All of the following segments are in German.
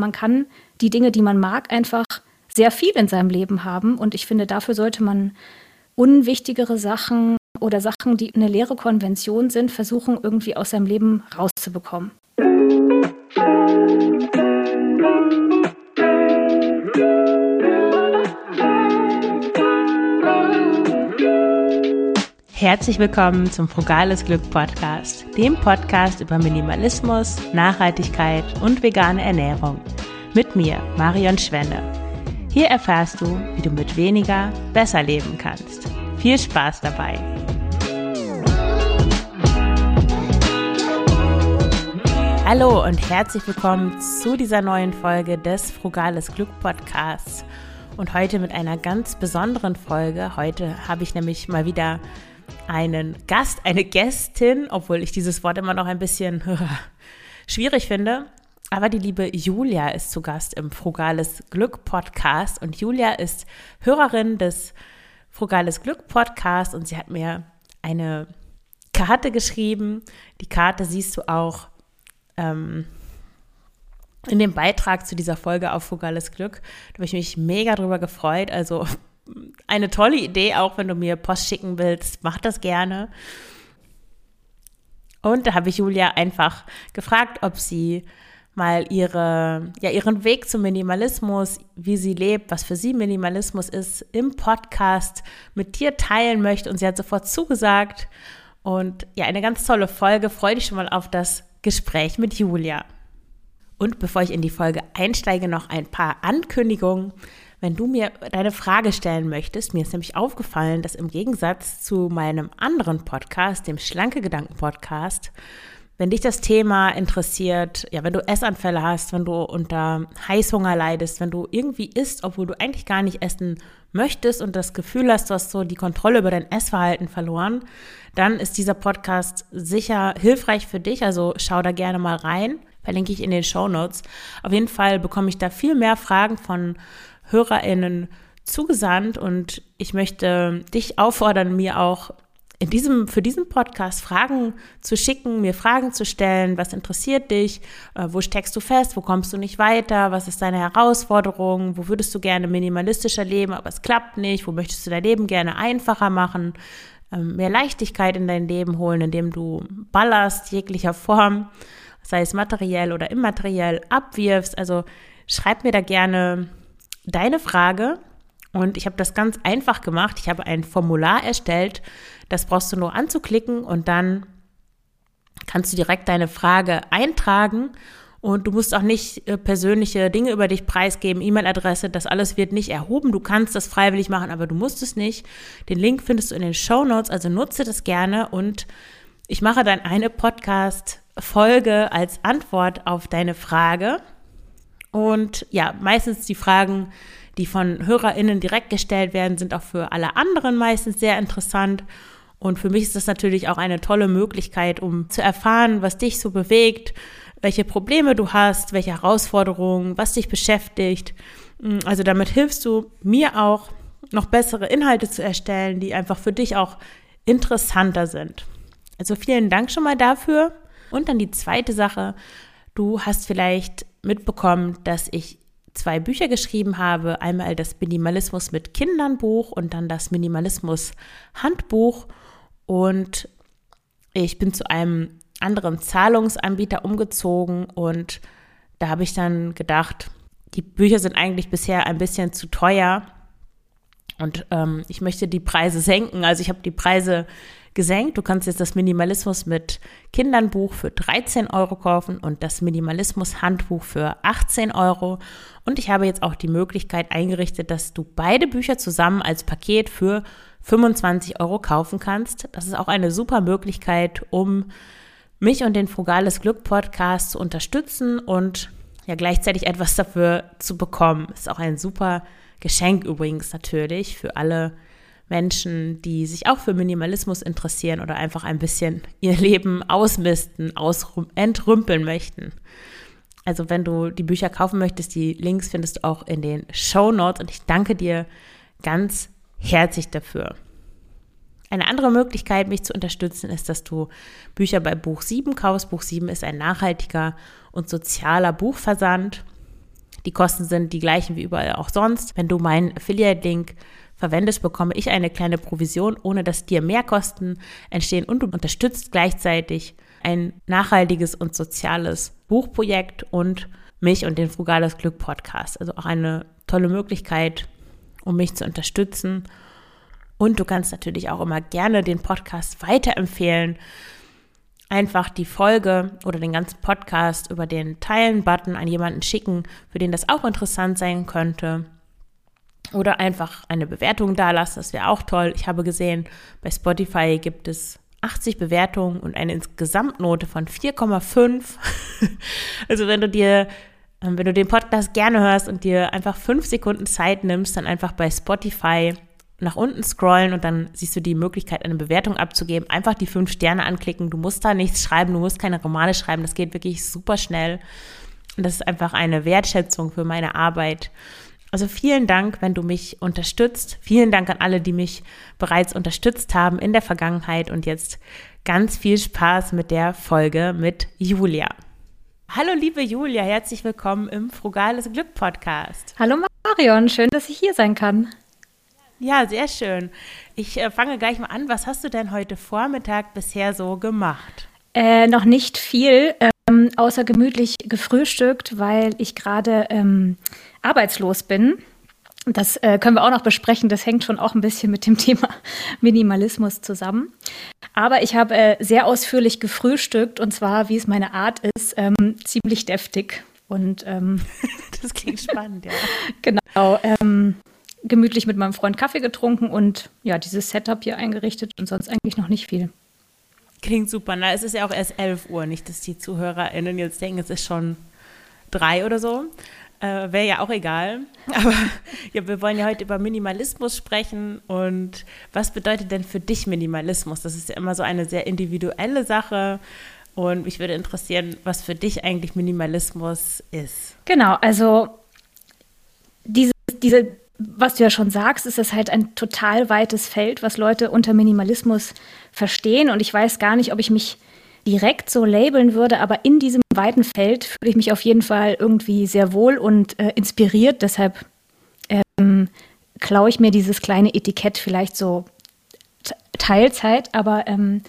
Man kann die Dinge, die man mag, einfach sehr viel in seinem Leben haben. Und ich finde, dafür sollte man unwichtigere Sachen oder Sachen, die eine leere Konvention sind, versuchen irgendwie aus seinem Leben rauszubekommen. Herzlich willkommen zum Frugales Glück Podcast, dem Podcast über Minimalismus, Nachhaltigkeit und vegane Ernährung. Mit mir, Marion Schwenne. Hier erfährst du, wie du mit weniger besser leben kannst. Viel Spaß dabei! Hallo und herzlich willkommen zu dieser neuen Folge des Frugales Glück Podcasts. Und heute mit einer ganz besonderen Folge. Heute habe ich nämlich mal wieder einen Gast, eine Gästin, obwohl ich dieses Wort immer noch ein bisschen schwierig finde. Aber die liebe Julia ist zu Gast im Frugales Glück Podcast und Julia ist Hörerin des Frugales Glück Podcast und sie hat mir eine Karte geschrieben. Die Karte siehst du auch ähm, in dem Beitrag zu dieser Folge auf Frugales Glück. Da habe ich mich mega drüber gefreut. Also eine tolle Idee, auch wenn du mir Post schicken willst, mach das gerne. Und da habe ich Julia einfach gefragt, ob sie mal ihre, ja, ihren Weg zum Minimalismus, wie sie lebt, was für sie Minimalismus ist, im Podcast mit dir teilen möchte. Und sie hat sofort zugesagt. Und ja, eine ganz tolle Folge. Freue dich schon mal auf das Gespräch mit Julia. Und bevor ich in die Folge einsteige, noch ein paar Ankündigungen wenn du mir deine Frage stellen möchtest. Mir ist nämlich aufgefallen, dass im Gegensatz zu meinem anderen Podcast, dem Schlanke Gedanken Podcast, wenn dich das Thema interessiert, ja, wenn du Essanfälle hast, wenn du unter Heißhunger leidest, wenn du irgendwie isst, obwohl du eigentlich gar nicht essen möchtest und das Gefühl hast, du hast so die Kontrolle über dein Essverhalten verloren, dann ist dieser Podcast sicher hilfreich für dich. Also schau da gerne mal rein. Verlinke ich in den Show Notes. Auf jeden Fall bekomme ich da viel mehr Fragen von HörerInnen zugesandt und ich möchte dich auffordern, mir auch in diesem, für diesen Podcast Fragen zu schicken, mir Fragen zu stellen, was interessiert dich, äh, wo steckst du fest, wo kommst du nicht weiter, was ist deine Herausforderung, wo würdest du gerne minimalistischer leben, aber es klappt nicht, wo möchtest du dein Leben gerne einfacher machen, ähm, mehr Leichtigkeit in dein Leben holen, indem du ballerst jeglicher Form, sei es materiell oder immateriell, abwirfst. Also schreib mir da gerne deine Frage und ich habe das ganz einfach gemacht. Ich habe ein Formular erstellt, das brauchst du nur anzuklicken und dann kannst du direkt deine Frage eintragen und du musst auch nicht äh, persönliche Dinge über dich preisgeben, E-Mail-Adresse, das alles wird nicht erhoben. Du kannst das freiwillig machen, aber du musst es nicht. Den Link findest du in den Show Notes, also nutze das gerne und ich mache dann eine Podcast-Folge als Antwort auf deine Frage. Und ja, meistens die Fragen, die von HörerInnen direkt gestellt werden, sind auch für alle anderen meistens sehr interessant. Und für mich ist das natürlich auch eine tolle Möglichkeit, um zu erfahren, was dich so bewegt, welche Probleme du hast, welche Herausforderungen, was dich beschäftigt. Also damit hilfst du mir auch, noch bessere Inhalte zu erstellen, die einfach für dich auch interessanter sind. Also vielen Dank schon mal dafür. Und dann die zweite Sache. Du hast vielleicht mitbekommen, dass ich zwei Bücher geschrieben habe. Einmal das Minimalismus mit Kindern Buch und dann das Minimalismus Handbuch. Und ich bin zu einem anderen Zahlungsanbieter umgezogen und da habe ich dann gedacht, die Bücher sind eigentlich bisher ein bisschen zu teuer und ähm, ich möchte die Preise senken. Also ich habe die Preise gesenkt. Du kannst jetzt das Minimalismus mit Kindern Buch für 13 Euro kaufen und das Minimalismus Handbuch für 18 Euro. Und ich habe jetzt auch die Möglichkeit eingerichtet, dass du beide Bücher zusammen als Paket für 25 Euro kaufen kannst. Das ist auch eine super Möglichkeit, um mich und den Frugales Glück Podcast zu unterstützen und ja gleichzeitig etwas dafür zu bekommen. Ist auch ein super Geschenk übrigens natürlich für alle Menschen, die sich auch für Minimalismus interessieren oder einfach ein bisschen ihr Leben ausmisten, entrümpeln möchten. Also wenn du die Bücher kaufen möchtest, die Links findest du auch in den Show Notes und ich danke dir ganz herzlich dafür. Eine andere Möglichkeit, mich zu unterstützen, ist, dass du Bücher bei Buch 7 kaufst. Buch 7 ist ein nachhaltiger und sozialer Buchversand. Die Kosten sind die gleichen wie überall auch sonst. Wenn du meinen Affiliate-Link verwendest, bekomme ich eine kleine Provision, ohne dass dir mehr Kosten entstehen und du unterstützt gleichzeitig ein nachhaltiges und soziales Buchprojekt und mich und den Frugales Glück Podcast. Also auch eine tolle Möglichkeit, um mich zu unterstützen. Und du kannst natürlich auch immer gerne den Podcast weiterempfehlen. Einfach die Folge oder den ganzen Podcast über den Teilen-Button an jemanden schicken, für den das auch interessant sein könnte. Oder einfach eine Bewertung dalassen, das wäre auch toll. Ich habe gesehen, bei Spotify gibt es 80 Bewertungen und eine Gesamtnote von 4,5. also wenn du dir, ähm, wenn du den Podcast gerne hörst und dir einfach fünf Sekunden Zeit nimmst, dann einfach bei Spotify nach unten scrollen und dann siehst du die Möglichkeit, eine Bewertung abzugeben. Einfach die fünf Sterne anklicken. Du musst da nichts schreiben, du musst keine Romane schreiben. Das geht wirklich super schnell. Und das ist einfach eine Wertschätzung für meine Arbeit. Also vielen Dank, wenn du mich unterstützt. Vielen Dank an alle, die mich bereits unterstützt haben in der Vergangenheit und jetzt ganz viel Spaß mit der Folge mit Julia. Hallo liebe Julia, herzlich willkommen im Frugales Glück Podcast. Hallo Marion, schön, dass ich hier sein kann. Ja, sehr schön. Ich äh, fange gleich mal an. Was hast du denn heute Vormittag bisher so gemacht? Äh, noch nicht viel, ähm, außer gemütlich gefrühstückt, weil ich gerade ähm, arbeitslos bin. Das äh, können wir auch noch besprechen. Das hängt schon auch ein bisschen mit dem Thema Minimalismus zusammen. Aber ich habe äh, sehr ausführlich gefrühstückt und zwar, wie es meine Art ist, ähm, ziemlich deftig. Und ähm, das klingt spannend, ja. genau. Ähm, gemütlich mit meinem Freund Kaffee getrunken und ja, dieses Setup hier eingerichtet und sonst eigentlich noch nicht viel. Klingt super. Na, es ist ja auch erst 11 Uhr, nicht, dass die ZuhörerInnen jetzt denken, es ist schon drei oder so. Äh, Wäre ja auch egal. Aber ja, wir wollen ja heute über Minimalismus sprechen. Und was bedeutet denn für dich Minimalismus? Das ist ja immer so eine sehr individuelle Sache. Und mich würde interessieren, was für dich eigentlich Minimalismus ist. Genau, also diese, diese, was du ja schon sagst, ist es halt ein total weites Feld, was Leute unter Minimalismus verstehen. Und ich weiß gar nicht, ob ich mich direkt so labeln würde, aber in diesem weiten Feld fühle ich mich auf jeden Fall irgendwie sehr wohl und äh, inspiriert. Deshalb ähm, klaue ich mir dieses kleine Etikett vielleicht so Teilzeit, aber ähm,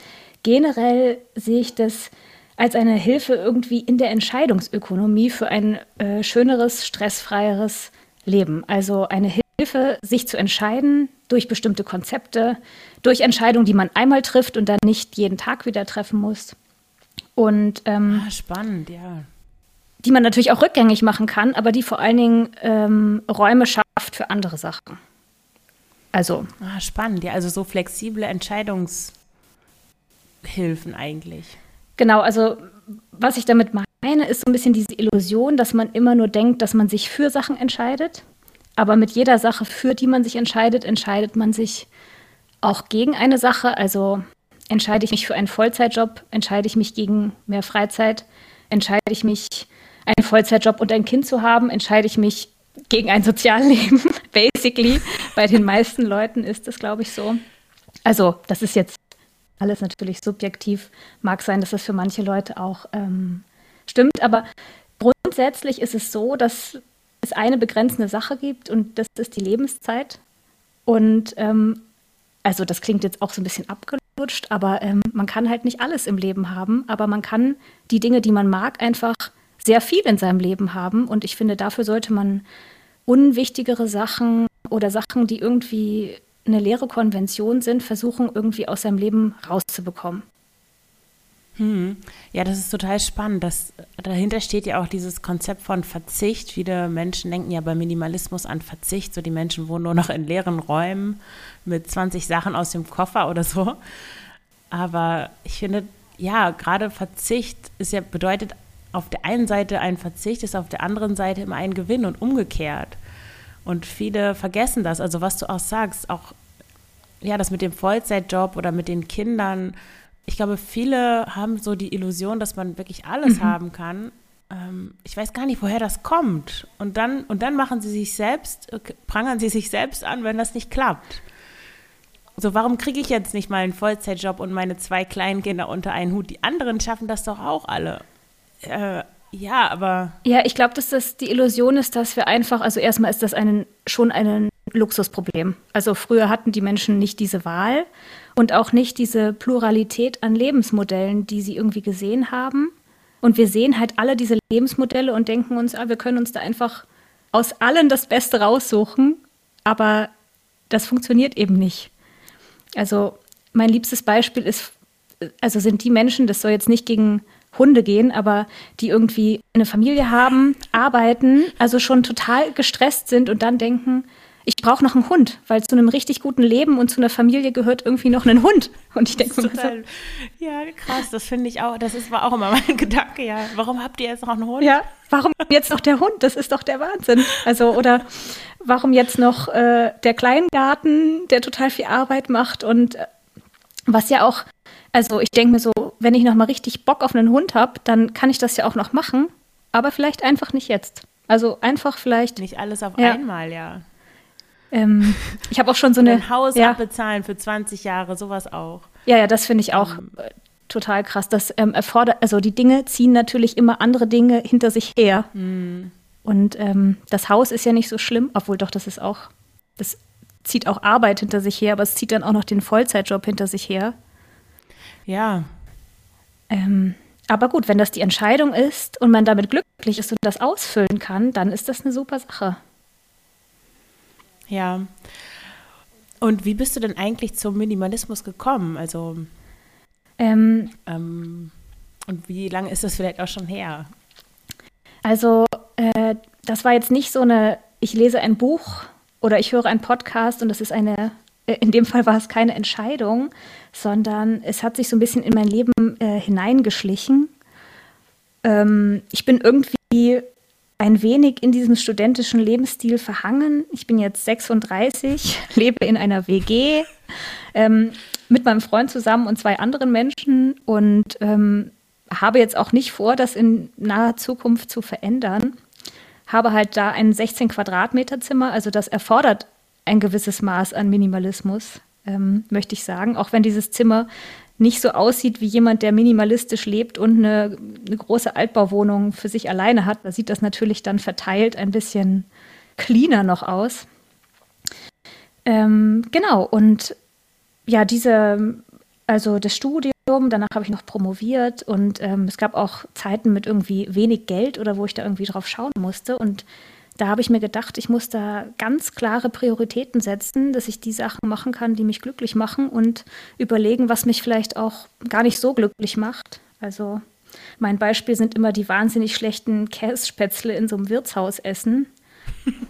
generell sehe ich das als eine Hilfe irgendwie in der Entscheidungsökonomie für ein äh, schöneres, stressfreieres Leben. Also eine Hilfe, sich zu entscheiden durch bestimmte Konzepte, durch Entscheidungen, die man einmal trifft und dann nicht jeden Tag wieder treffen muss. Und ähm, ah, spannend, ja. Die man natürlich auch rückgängig machen kann, aber die vor allen Dingen ähm, Räume schafft für andere Sachen. Also. Ah, spannend, ja, also so flexible Entscheidungshilfen eigentlich. Genau, also was ich damit meine, ist so ein bisschen diese Illusion, dass man immer nur denkt, dass man sich für Sachen entscheidet. Aber mit jeder Sache, für die man sich entscheidet, entscheidet man sich auch gegen eine Sache. Also entscheide ich mich für einen Vollzeitjob, entscheide ich mich gegen mehr Freizeit, entscheide ich mich, einen Vollzeitjob und ein Kind zu haben, entscheide ich mich gegen ein Sozialleben. Basically, bei den meisten Leuten ist das, glaube ich, so. Also, das ist jetzt alles natürlich subjektiv. Mag sein, dass das für manche Leute auch ähm, stimmt, aber grundsätzlich ist es so, dass es eine begrenzende Sache gibt und das ist die Lebenszeit. Und ähm, also das klingt jetzt auch so ein bisschen abgelutscht, aber ähm, man kann halt nicht alles im Leben haben, aber man kann die Dinge, die man mag, einfach sehr viel in seinem Leben haben. Und ich finde, dafür sollte man unwichtigere Sachen oder Sachen, die irgendwie eine leere Konvention sind, versuchen irgendwie aus seinem Leben rauszubekommen. Hm. Ja, das ist total spannend. Das, dahinter steht ja auch dieses Konzept von Verzicht. Viele Menschen denken ja bei Minimalismus an Verzicht. So die Menschen wohnen nur noch in leeren Räumen mit 20 Sachen aus dem Koffer oder so. Aber ich finde, ja, gerade Verzicht ist ja, bedeutet auf der einen Seite ein Verzicht, ist auf der anderen Seite immer ein Gewinn und umgekehrt. Und viele vergessen das. Also was du auch sagst, auch ja, das mit dem Vollzeitjob oder mit den Kindern ich glaube, viele haben so die Illusion, dass man wirklich alles mhm. haben kann. Ähm, ich weiß gar nicht, woher das kommt. Und dann, und dann machen sie sich selbst, prangern sie sich selbst an, wenn das nicht klappt. So, warum kriege ich jetzt nicht mal einen Vollzeitjob und meine zwei kleinen Kinder unter einen Hut? Die anderen schaffen das doch auch alle. Äh, Ja, aber. Ja, ich glaube, dass das die Illusion ist, dass wir einfach, also erstmal ist das einen, schon ein Luxusproblem. Also früher hatten die Menschen nicht diese Wahl und auch nicht diese Pluralität an Lebensmodellen, die sie irgendwie gesehen haben. Und wir sehen halt alle diese Lebensmodelle und denken uns, ah, wir können uns da einfach aus allen das Beste raussuchen. Aber das funktioniert eben nicht. Also mein liebstes Beispiel ist, also sind die Menschen, das soll jetzt nicht gegen Hunde gehen, aber die irgendwie eine Familie haben, arbeiten, also schon total gestresst sind und dann denken, ich brauche noch einen Hund, weil zu einem richtig guten Leben und zu einer Familie gehört irgendwie noch ein Hund. Und ich denke mir so, ja, krass, das finde ich auch, das ist, war auch immer mein Gedanke, ja. Warum habt ihr jetzt noch einen Hund? Ja, warum jetzt noch der Hund? Das ist doch der Wahnsinn. Also, oder warum jetzt noch äh, der Kleingarten, der total viel Arbeit macht und äh, was ja auch, also ich denke mir so, wenn ich noch mal richtig Bock auf einen Hund habe, dann kann ich das ja auch noch machen, aber vielleicht einfach nicht jetzt. Also einfach vielleicht. Nicht alles auf ja. einmal, ja. Ähm, ich habe auch schon so eine. Ein Haus ja. abbezahlen für 20 Jahre, sowas auch. Ja, ja, das finde ich auch ähm. total krass. Das ähm, erfordert, also die Dinge ziehen natürlich immer andere Dinge hinter sich her. Mhm. Und ähm, das Haus ist ja nicht so schlimm, obwohl doch, das ist auch, das zieht auch Arbeit hinter sich her, aber es zieht dann auch noch den Vollzeitjob hinter sich her. Ja. Ähm, aber gut, wenn das die Entscheidung ist und man damit glücklich ist und das ausfüllen kann, dann ist das eine super Sache. Ja. Und wie bist du denn eigentlich zum Minimalismus gekommen? Also, ähm, ähm, und wie lange ist das vielleicht auch schon her? Also, äh, das war jetzt nicht so eine, ich lese ein Buch oder ich höre einen Podcast und das ist eine, äh, in dem Fall war es keine Entscheidung, sondern es hat sich so ein bisschen in mein Leben äh, hineingeschlichen. Ähm, ich bin irgendwie ein wenig in diesem studentischen Lebensstil verhangen. Ich bin jetzt 36, lebe in einer WG ähm, mit meinem Freund zusammen und zwei anderen Menschen und ähm, habe jetzt auch nicht vor, das in naher Zukunft zu verändern. Habe halt da ein 16 Quadratmeter Zimmer, also das erfordert ein gewisses Maß an Minimalismus, ähm, möchte ich sagen. Auch wenn dieses Zimmer nicht so aussieht wie jemand, der minimalistisch lebt und eine, eine große Altbauwohnung für sich alleine hat. Da sieht das natürlich dann verteilt ein bisschen cleaner noch aus. Ähm, genau, und ja, diese, also das Studium, danach habe ich noch promoviert und ähm, es gab auch Zeiten mit irgendwie wenig Geld oder wo ich da irgendwie drauf schauen musste. Und da habe ich mir gedacht, ich muss da ganz klare Prioritäten setzen, dass ich die Sachen machen kann, die mich glücklich machen und überlegen, was mich vielleicht auch gar nicht so glücklich macht. Also mein Beispiel sind immer die wahnsinnig schlechten Kässpätzle in so einem Wirtshaus essen.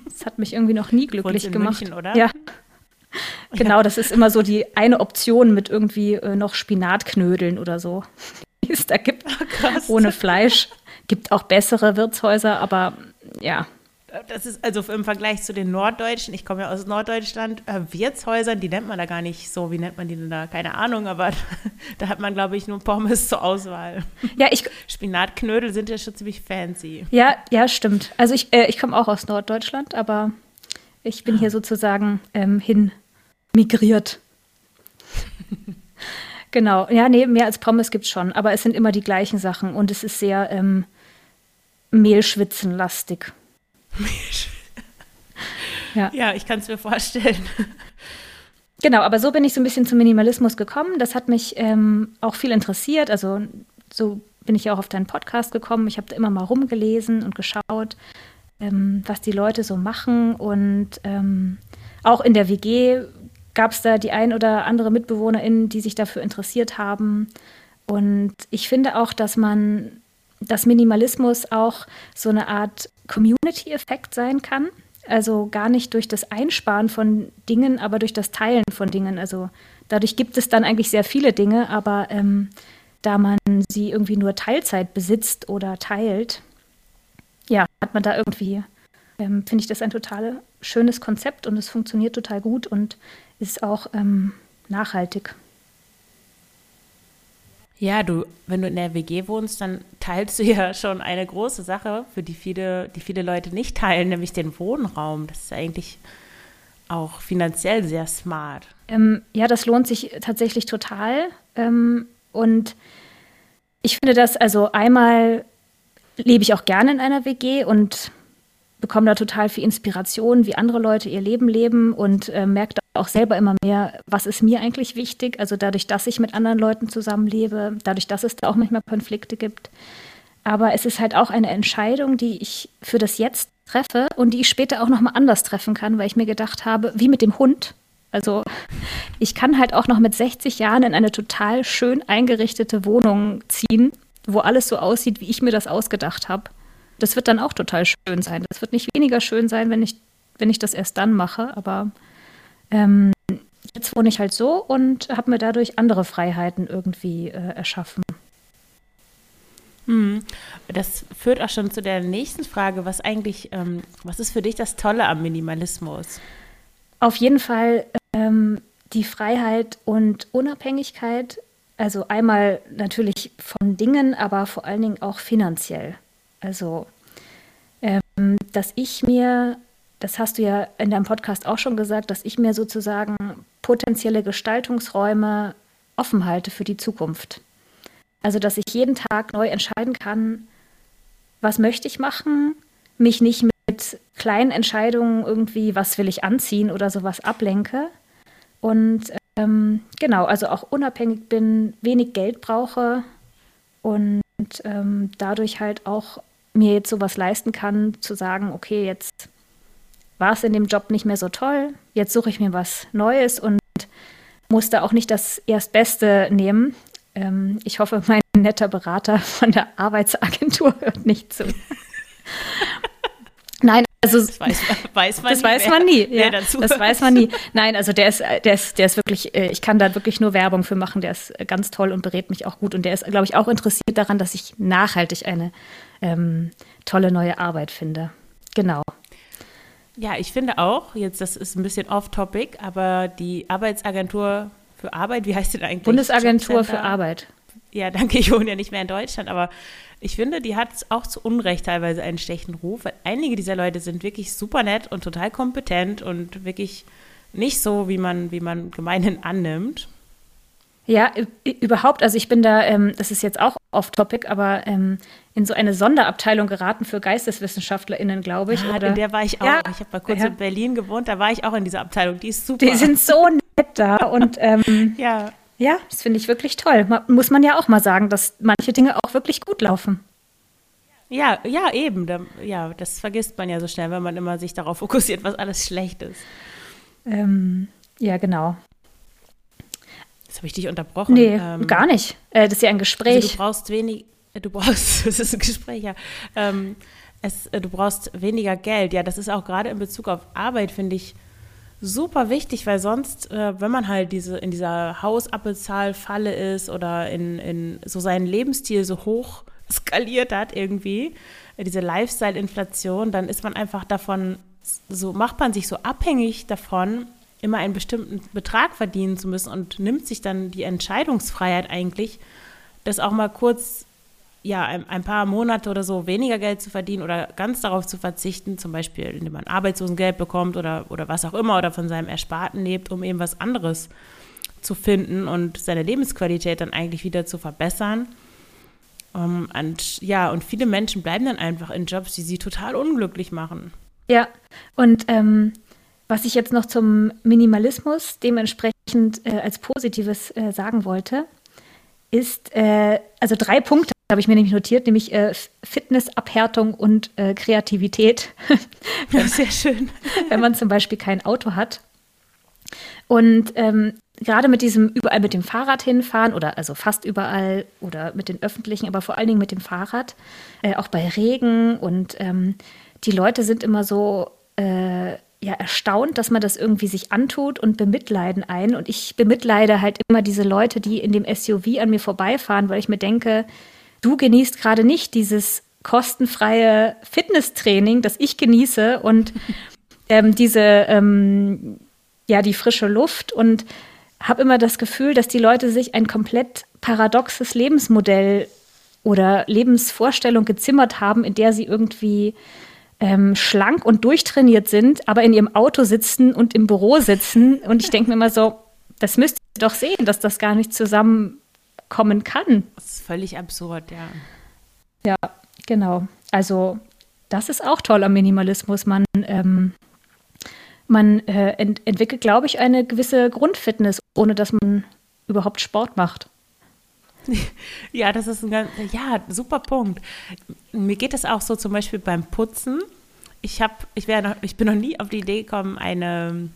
Das hat mich irgendwie noch nie glücklich in gemacht. München, oder? Ja. Genau, das ist immer so die eine Option mit irgendwie äh, noch Spinatknödeln oder so, die es da gibt, oh, ohne Fleisch. Gibt auch bessere Wirtshäuser, aber ja, das ist also im Vergleich zu den Norddeutschen, ich komme ja aus Norddeutschland, äh, Wirtshäusern, die nennt man da gar nicht so, wie nennt man die denn da? Keine Ahnung, aber da hat man, glaube ich, nur Pommes zur Auswahl. Ja, ich. Spinatknödel sind ja schon ziemlich fancy. Ja, ja, stimmt. Also ich, äh, ich komme auch aus Norddeutschland, aber ich bin hier sozusagen ähm, hin migriert. genau. Ja, nee, mehr als Pommes gibt es schon, aber es sind immer die gleichen Sachen und es ist sehr ähm, Mehlschwitzenlastig ja. ja, ich kann es mir vorstellen. Genau, aber so bin ich so ein bisschen zum Minimalismus gekommen. Das hat mich ähm, auch viel interessiert. Also so bin ich ja auch auf deinen Podcast gekommen. Ich habe da immer mal rumgelesen und geschaut, ähm, was die Leute so machen. Und ähm, auch in der WG gab es da die ein oder andere MitbewohnerInnen, die sich dafür interessiert haben. Und ich finde auch, dass man, dass Minimalismus auch so eine Art Community-Effekt sein kann. Also gar nicht durch das Einsparen von Dingen, aber durch das Teilen von Dingen. Also dadurch gibt es dann eigentlich sehr viele Dinge, aber ähm, da man sie irgendwie nur Teilzeit besitzt oder teilt, ja, hat man da irgendwie, ähm, finde ich das ein total schönes Konzept und es funktioniert total gut und ist auch ähm, nachhaltig. Ja, du, wenn du in der WG wohnst, dann teilst du ja schon eine große Sache, für die viele, die viele Leute nicht teilen, nämlich den Wohnraum. Das ist eigentlich auch finanziell sehr smart. Ähm, ja, das lohnt sich tatsächlich total. Ähm, und ich finde das also einmal lebe ich auch gerne in einer WG und bekomme da total viel Inspiration, wie andere Leute ihr Leben leben und äh, merke auch selber immer mehr, was ist mir eigentlich wichtig. Also dadurch, dass ich mit anderen Leuten zusammenlebe, dadurch, dass es da auch manchmal Konflikte gibt. Aber es ist halt auch eine Entscheidung, die ich für das Jetzt treffe und die ich später auch nochmal anders treffen kann, weil ich mir gedacht habe, wie mit dem Hund. Also ich kann halt auch noch mit 60 Jahren in eine total schön eingerichtete Wohnung ziehen, wo alles so aussieht, wie ich mir das ausgedacht habe. Das wird dann auch total schön sein. Das wird nicht weniger schön sein, wenn ich, wenn ich das erst dann mache, aber ähm, jetzt wohne ich halt so und habe mir dadurch andere Freiheiten irgendwie äh, erschaffen. Hm. Das führt auch schon zu der nächsten Frage, was eigentlich, ähm, was ist für dich das Tolle am Minimalismus? Auf jeden Fall ähm, die Freiheit und Unabhängigkeit, also einmal natürlich von Dingen, aber vor allen Dingen auch finanziell. Also, ähm, dass ich mir, das hast du ja in deinem Podcast auch schon gesagt, dass ich mir sozusagen potenzielle Gestaltungsräume offen halte für die Zukunft. Also, dass ich jeden Tag neu entscheiden kann, was möchte ich machen, mich nicht mit kleinen Entscheidungen irgendwie, was will ich anziehen oder sowas ablenke. Und ähm, genau, also auch unabhängig bin, wenig Geld brauche und ähm, dadurch halt auch mir jetzt sowas leisten kann, zu sagen, okay, jetzt war es in dem Job nicht mehr so toll, jetzt suche ich mir was Neues und muss da auch nicht das Erstbeste nehmen, ähm, ich hoffe, mein netter Berater von der Arbeitsagentur hört nicht zu. Nein, also das weiß, weiß man, das nie, weiß man nie. Ja, das weiß man nie. Nein, also der ist, der ist, der ist wirklich, äh, ich kann da wirklich nur Werbung für machen. Der ist ganz toll und berät mich auch gut. Und der ist, glaube ich, auch interessiert daran, dass ich nachhaltig eine ähm, tolle neue Arbeit finde. Genau. Ja, ich finde auch, jetzt das ist ein bisschen off-topic, aber die Arbeitsagentur für Arbeit, wie heißt die eigentlich? Bundesagentur für Arbeit. Ja, danke, ich wohne ja nicht mehr in Deutschland, aber ich finde, die hat auch zu Unrecht teilweise einen schlechten Ruf, weil einige dieser Leute sind wirklich super nett und total kompetent und wirklich nicht so, wie man, wie man gemeinhin annimmt. Ja, überhaupt. Also ich bin da, ähm, das ist jetzt auch off-topic, aber ähm, in so eine Sonderabteilung geraten für GeisteswissenschaftlerInnen, glaube ich. Ah, oder? in der war ich auch. Ja, ich habe mal kurz ja. in Berlin gewohnt, da war ich auch in dieser Abteilung. Die ist super. Die sind so nett da und ähm, ja. ja, das finde ich wirklich toll. Man, muss man ja auch mal sagen, dass manche Dinge auch wirklich gut laufen. Ja, ja, eben. Da, ja, das vergisst man ja so schnell, wenn man immer sich darauf fokussiert, was alles schlecht ist. Ähm, ja, genau. Habe ich dich unterbrochen. Nee, ähm, gar nicht. Äh, das ist ja ein Gespräch. Also du brauchst wenig, äh, du brauchst, das ist ein Gespräch, ja. Ähm, es, äh, du brauchst weniger Geld. Ja, das ist auch gerade in Bezug auf Arbeit, finde ich, super wichtig, weil sonst, äh, wenn man halt diese, in dieser Hausabbezahlfalle ist oder in, in so seinen Lebensstil so hoch skaliert hat irgendwie, äh, diese Lifestyle-Inflation, dann ist man einfach davon, so macht man sich so abhängig davon, immer einen bestimmten Betrag verdienen zu müssen und nimmt sich dann die Entscheidungsfreiheit eigentlich, das auch mal kurz, ja, ein, ein, paar Monate oder so weniger Geld zu verdienen oder ganz darauf zu verzichten, zum Beispiel, indem man Arbeitslosengeld bekommt oder, oder was auch immer oder von seinem Ersparten lebt, um eben was anderes zu finden und seine Lebensqualität dann eigentlich wieder zu verbessern. Um, und ja, und viele Menschen bleiben dann einfach in Jobs, die sie total unglücklich machen. Ja, und ähm, was ich jetzt noch zum Minimalismus dementsprechend äh, als Positives äh, sagen wollte, ist, äh, also drei Punkte habe ich mir nämlich notiert, nämlich äh, Fitness, Abhärtung und äh, Kreativität. das ist sehr schön. Wenn man zum Beispiel kein Auto hat. Und ähm, gerade mit diesem überall mit dem Fahrrad hinfahren oder also fast überall oder mit den öffentlichen, aber vor allen Dingen mit dem Fahrrad, äh, auch bei Regen und ähm, die Leute sind immer so äh, ja erstaunt, dass man das irgendwie sich antut und bemitleiden einen. Und ich bemitleide halt immer diese Leute, die in dem SUV an mir vorbeifahren, weil ich mir denke, du genießt gerade nicht dieses kostenfreie Fitnesstraining, das ich genieße und ähm, diese, ähm, ja, die frische Luft und habe immer das Gefühl, dass die Leute sich ein komplett paradoxes Lebensmodell oder Lebensvorstellung gezimmert haben, in der sie irgendwie ähm, schlank und durchtrainiert sind, aber in ihrem Auto sitzen und im Büro sitzen. Und ich denke mir immer so, das müsst ihr doch sehen, dass das gar nicht zusammenkommen kann. Das ist völlig absurd, ja. Ja, Genau. Also das ist auch toll am Minimalismus. Man, ähm, man äh, ent entwickelt, glaube ich, eine gewisse Grundfitness, ohne dass man überhaupt Sport macht. Ja, das ist ein ganz, ja, super Punkt. Mir geht es auch so zum Beispiel beim Putzen. Ich habe, ich noch, ich bin noch nie auf die Idee gekommen, eine,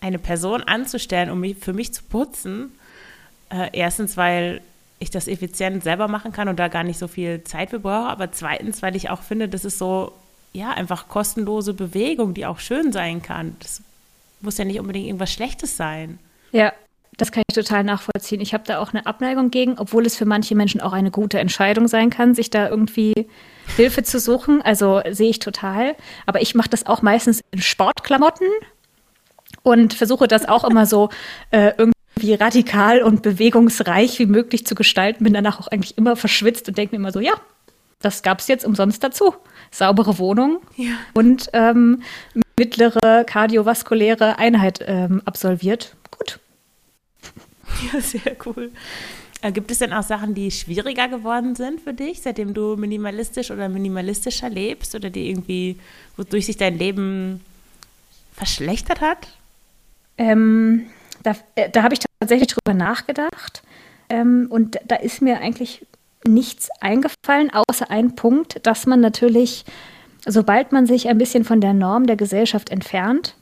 eine Person anzustellen, um mich, für mich zu putzen. Äh, erstens, weil ich das effizient selber machen kann und da gar nicht so viel Zeit für brauche. Aber zweitens, weil ich auch finde, das ist so, ja, einfach kostenlose Bewegung, die auch schön sein kann. Das muss ja nicht unbedingt irgendwas Schlechtes sein. Ja, das kann ich total nachvollziehen. Ich habe da auch eine Abneigung gegen, obwohl es für manche Menschen auch eine gute Entscheidung sein kann, sich da irgendwie Hilfe zu suchen. Also sehe ich total. Aber ich mache das auch meistens in Sportklamotten und versuche das auch immer so äh, irgendwie radikal und bewegungsreich wie möglich zu gestalten. Bin danach auch eigentlich immer verschwitzt und denke mir immer so, ja, das gab es jetzt umsonst dazu. Saubere Wohnung ja. und ähm, mittlere kardiovaskuläre Einheit ähm, absolviert. Ja, sehr cool. Äh, gibt es denn auch Sachen, die schwieriger geworden sind für dich, seitdem du minimalistisch oder minimalistischer lebst oder die irgendwie, wodurch sich dein Leben verschlechtert hat? Ähm, da äh, da habe ich tatsächlich drüber nachgedacht ähm, und da ist mir eigentlich nichts eingefallen, außer ein Punkt, dass man natürlich, sobald man sich ein bisschen von der Norm der Gesellschaft entfernt,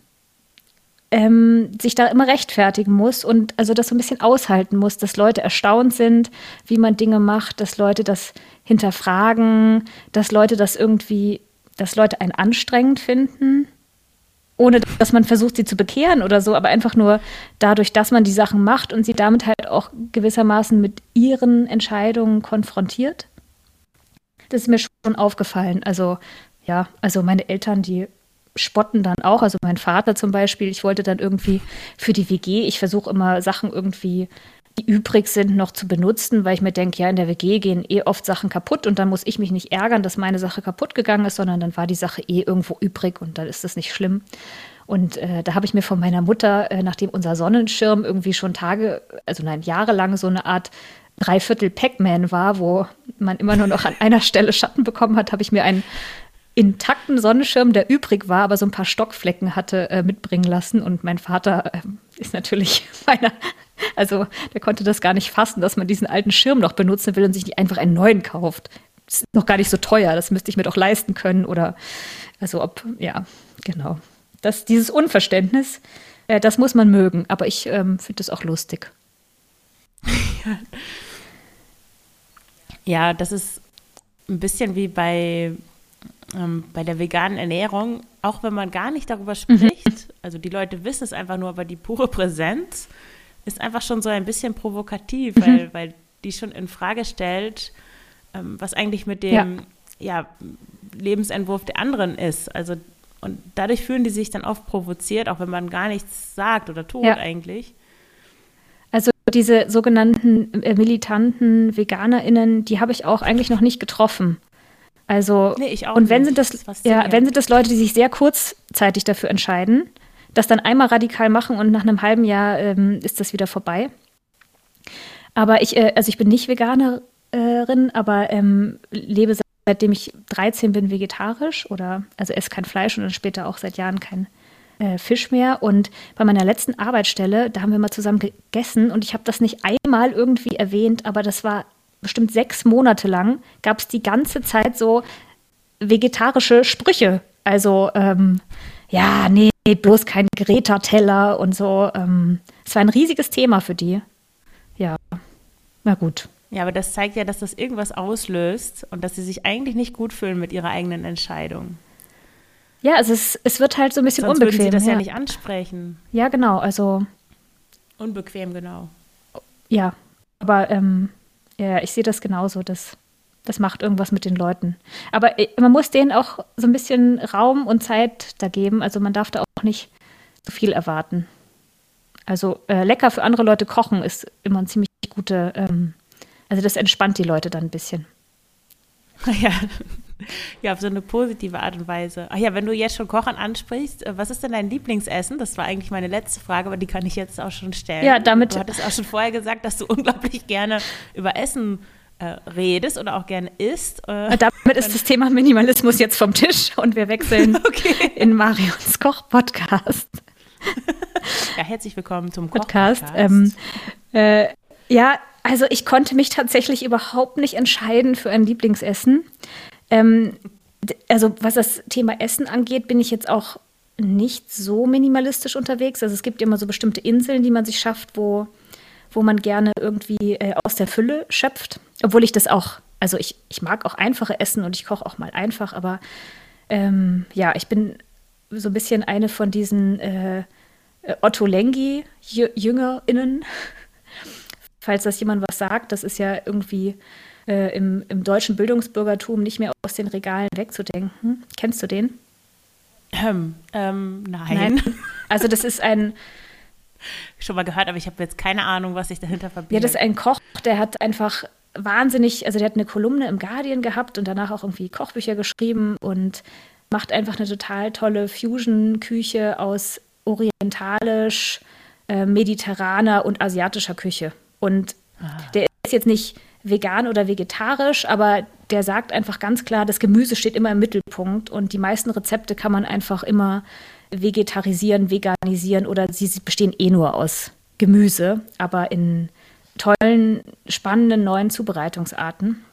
ähm, sich da immer rechtfertigen muss und also das so ein bisschen aushalten muss, dass Leute erstaunt sind, wie man Dinge macht, dass Leute das hinterfragen, dass Leute das irgendwie, dass Leute einen anstrengend finden, ohne dass man versucht, sie zu bekehren oder so, aber einfach nur dadurch, dass man die Sachen macht und sie damit halt auch gewissermaßen mit ihren Entscheidungen konfrontiert. Das ist mir schon aufgefallen. Also ja, also meine Eltern, die spotten dann auch. Also mein Vater zum Beispiel, ich wollte dann irgendwie für die WG, ich versuche immer Sachen irgendwie, die übrig sind, noch zu benutzen, weil ich mir denke, ja, in der WG gehen eh oft Sachen kaputt und dann muss ich mich nicht ärgern, dass meine Sache kaputt gegangen ist, sondern dann war die Sache eh irgendwo übrig und dann ist das nicht schlimm. Und äh, da habe ich mir von meiner Mutter, äh, nachdem unser Sonnenschirm irgendwie schon Tage, also nein, jahrelang so eine Art Dreiviertel Pac-Man war, wo man immer nur noch an einer Stelle Schatten bekommen hat, habe ich mir einen intakten Sonnenschirm, der übrig war, aber so ein paar Stockflecken hatte, äh, mitbringen lassen. Und mein Vater äh, ist natürlich meiner, also der konnte das gar nicht fassen, dass man diesen alten Schirm noch benutzen will und sich nicht einfach einen neuen kauft. Das ist noch gar nicht so teuer, das müsste ich mir doch leisten können. Oder also ob, ja, genau. Das, dieses Unverständnis, äh, das muss man mögen, aber ich ähm, finde das auch lustig. ja, das ist ein bisschen wie bei ähm, bei der veganen Ernährung, auch wenn man gar nicht darüber mhm. spricht, mhm. also die Leute wissen es einfach nur, aber die pure Präsenz ist einfach schon so ein bisschen provokativ, mhm. weil, weil die schon in Frage stellt, ähm, was eigentlich mit dem ja. ja. Lebensentwurf der anderen ist. Also und dadurch fühlen die sich dann oft provoziert, auch wenn man gar nichts sagt oder tut ja. eigentlich. Also diese sogenannten äh, militanten VeganerInnen, die habe ich auch eigentlich noch nicht getroffen. Also, nee, ich auch und wenn nicht. sind das, das ja, wenn sind das Leute, die sich sehr kurzzeitig dafür entscheiden, das dann einmal radikal machen und nach einem halben Jahr ähm, ist das wieder vorbei. Aber ich, äh, also ich bin nicht Veganerin, aber ähm, lebe seitdem ich 13 bin vegetarisch oder also esse kein Fleisch und dann später auch seit Jahren kein äh, Fisch mehr. Und bei meiner letzten Arbeitsstelle, da haben wir mal zusammen gegessen und ich habe das nicht einmal irgendwie erwähnt, aber das war bestimmt sechs Monate lang, gab es die ganze Zeit so vegetarische Sprüche. Also, ähm, ja, nee, bloß kein Greta-Teller und so. Ähm, es war ein riesiges Thema für die. Ja, na gut. Ja, aber das zeigt ja, dass das irgendwas auslöst und dass sie sich eigentlich nicht gut fühlen mit ihrer eigenen Entscheidung. Ja, also es, es wird halt so ein bisschen Sonst unbequem. Würden sie das ja. ja nicht ansprechen. Ja, genau. Also unbequem, genau. Ja, aber ähm, ja, ich sehe das genauso. Das, das macht irgendwas mit den Leuten. Aber äh, man muss denen auch so ein bisschen Raum und Zeit da geben. Also man darf da auch nicht zu viel erwarten. Also äh, lecker für andere Leute kochen ist immer ein ziemlich gute, ähm, also das entspannt die Leute dann ein bisschen. Ja, ja, auf so eine positive Art und Weise. Ach ja, wenn du jetzt schon Kochen ansprichst, äh, was ist denn dein Lieblingsessen? Das war eigentlich meine letzte Frage, aber die kann ich jetzt auch schon stellen. Ja, damit. Du hattest auch schon vorher gesagt, dass du unglaublich gerne über Essen äh, redest oder auch gerne isst. Äh, Damit ist das Thema Minimalismus jetzt vom Tisch und wir wechseln okay. in Marions Koch-Podcast. Ja, herzlich willkommen zum Koch-Podcast. Ähm, äh, ja, also ich konnte mich tatsächlich überhaupt nicht entscheiden für ein Lieblingsessen. Ähm, also was das Thema Essen angeht, bin ich jetzt auch nicht so minimalistisch unterwegs. Also es gibt immer so bestimmte Inseln, die man sich schafft, wo, wo man gerne irgendwie äh, aus der Fülle schöpft. Obwohl ich das auch, also ich, ich mag auch einfache Essen und ich koche auch mal einfach, aber ähm, ja, ich bin so ein bisschen eine von diesen äh, Otto Lengi-JüngerInnen. Falls das jemand was sagt, das ist ja irgendwie äh, im, im deutschen Bildungsbürgertum nicht mehr aus den Regalen wegzudenken. Kennst du den? Ähm, ähm, nein. nein. Also das ist ein schon mal gehört, aber ich habe jetzt keine Ahnung, was sich dahinter verbirgt. Ja, das ist ein Koch, der hat einfach wahnsinnig, also der hat eine Kolumne im Guardian gehabt und danach auch irgendwie Kochbücher geschrieben und macht einfach eine total tolle Fusion-Küche aus orientalisch, äh, mediterraner und asiatischer Küche. Und ah. der ist jetzt nicht vegan oder vegetarisch, aber der sagt einfach ganz klar, das Gemüse steht immer im Mittelpunkt und die meisten Rezepte kann man einfach immer vegetarisieren, veganisieren oder sie, bestehen eh nur aus Gemüse, aber in tollen, spannenden neuen Zubereitungsarten.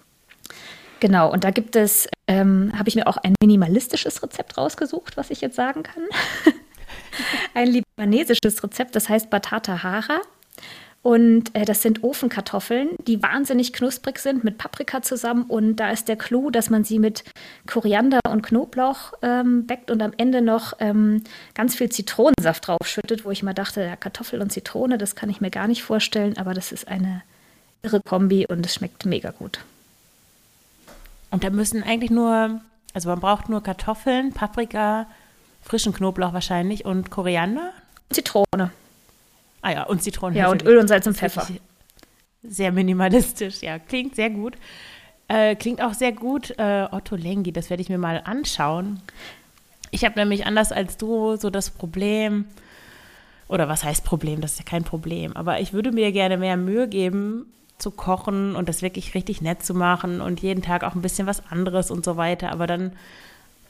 Genau, und da gibt es, ähm, habe ich mir auch ein minimalistisches Rezept rausgesucht, was ich jetzt sagen kann. ein libanesisches Rezept, das heißt Batata Hara. Und äh, das sind Ofenkartoffeln, die wahnsinnig knusprig sind mit Paprika zusammen. Und da ist der Clou, dass man sie mit Koriander und Knoblauch ähm, bäckt und am Ende noch ähm, ganz viel Zitronensaft draufschüttet, wo ich mal dachte, ja, Kartoffel und Zitrone, das kann ich mir gar nicht vorstellen, aber das ist eine irre Kombi und es schmeckt mega gut. Und da müssen eigentlich nur, also man braucht nur Kartoffeln, Paprika, frischen Knoblauch wahrscheinlich und Koriander? Zitrone. Ah ja, und Zitronen. Ja, und Öl und Salz und Pfeffer. Sehr minimalistisch, ja. Klingt sehr gut. Äh, klingt auch sehr gut, äh, Otto Lengi, das werde ich mir mal anschauen. Ich habe nämlich anders als du so das Problem, oder was heißt Problem, das ist ja kein Problem, aber ich würde mir gerne mehr Mühe geben, zu kochen und das wirklich richtig nett zu machen und jeden Tag auch ein bisschen was anderes und so weiter. Aber dann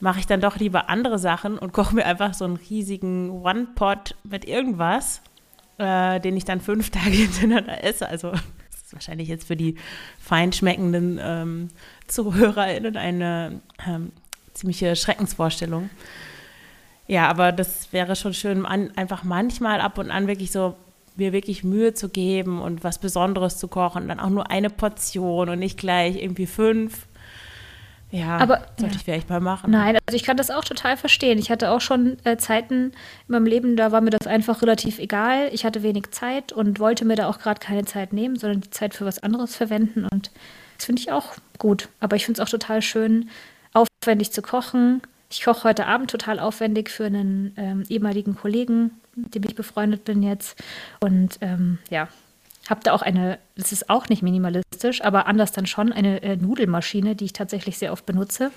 mache ich dann doch lieber andere Sachen und koche mir einfach so einen riesigen One-Pot mit irgendwas äh, den ich dann fünf Tage hintereinander esse. Also das ist wahrscheinlich jetzt für die feinschmeckenden ähm, ZuhörerInnen eine ähm, ziemliche Schreckensvorstellung. Ja, aber das wäre schon schön, an, einfach manchmal ab und an wirklich so mir wirklich Mühe zu geben und was Besonderes zu kochen. Dann auch nur eine Portion und nicht gleich irgendwie fünf. Ja, aber, sollte ich vielleicht mal machen. Nein, also ich kann das auch total verstehen. Ich hatte auch schon äh, Zeiten in meinem Leben, da war mir das einfach relativ egal. Ich hatte wenig Zeit und wollte mir da auch gerade keine Zeit nehmen, sondern die Zeit für was anderes verwenden. Und das finde ich auch gut. Aber ich finde es auch total schön, aufwendig zu kochen. Ich koche heute Abend total aufwendig für einen ähm, ehemaligen Kollegen, mit dem ich befreundet bin jetzt. Und ähm, ja, habe da auch eine, das ist auch nicht minimalistisch, aber anders dann schon, eine äh, Nudelmaschine, die ich tatsächlich sehr oft benutze.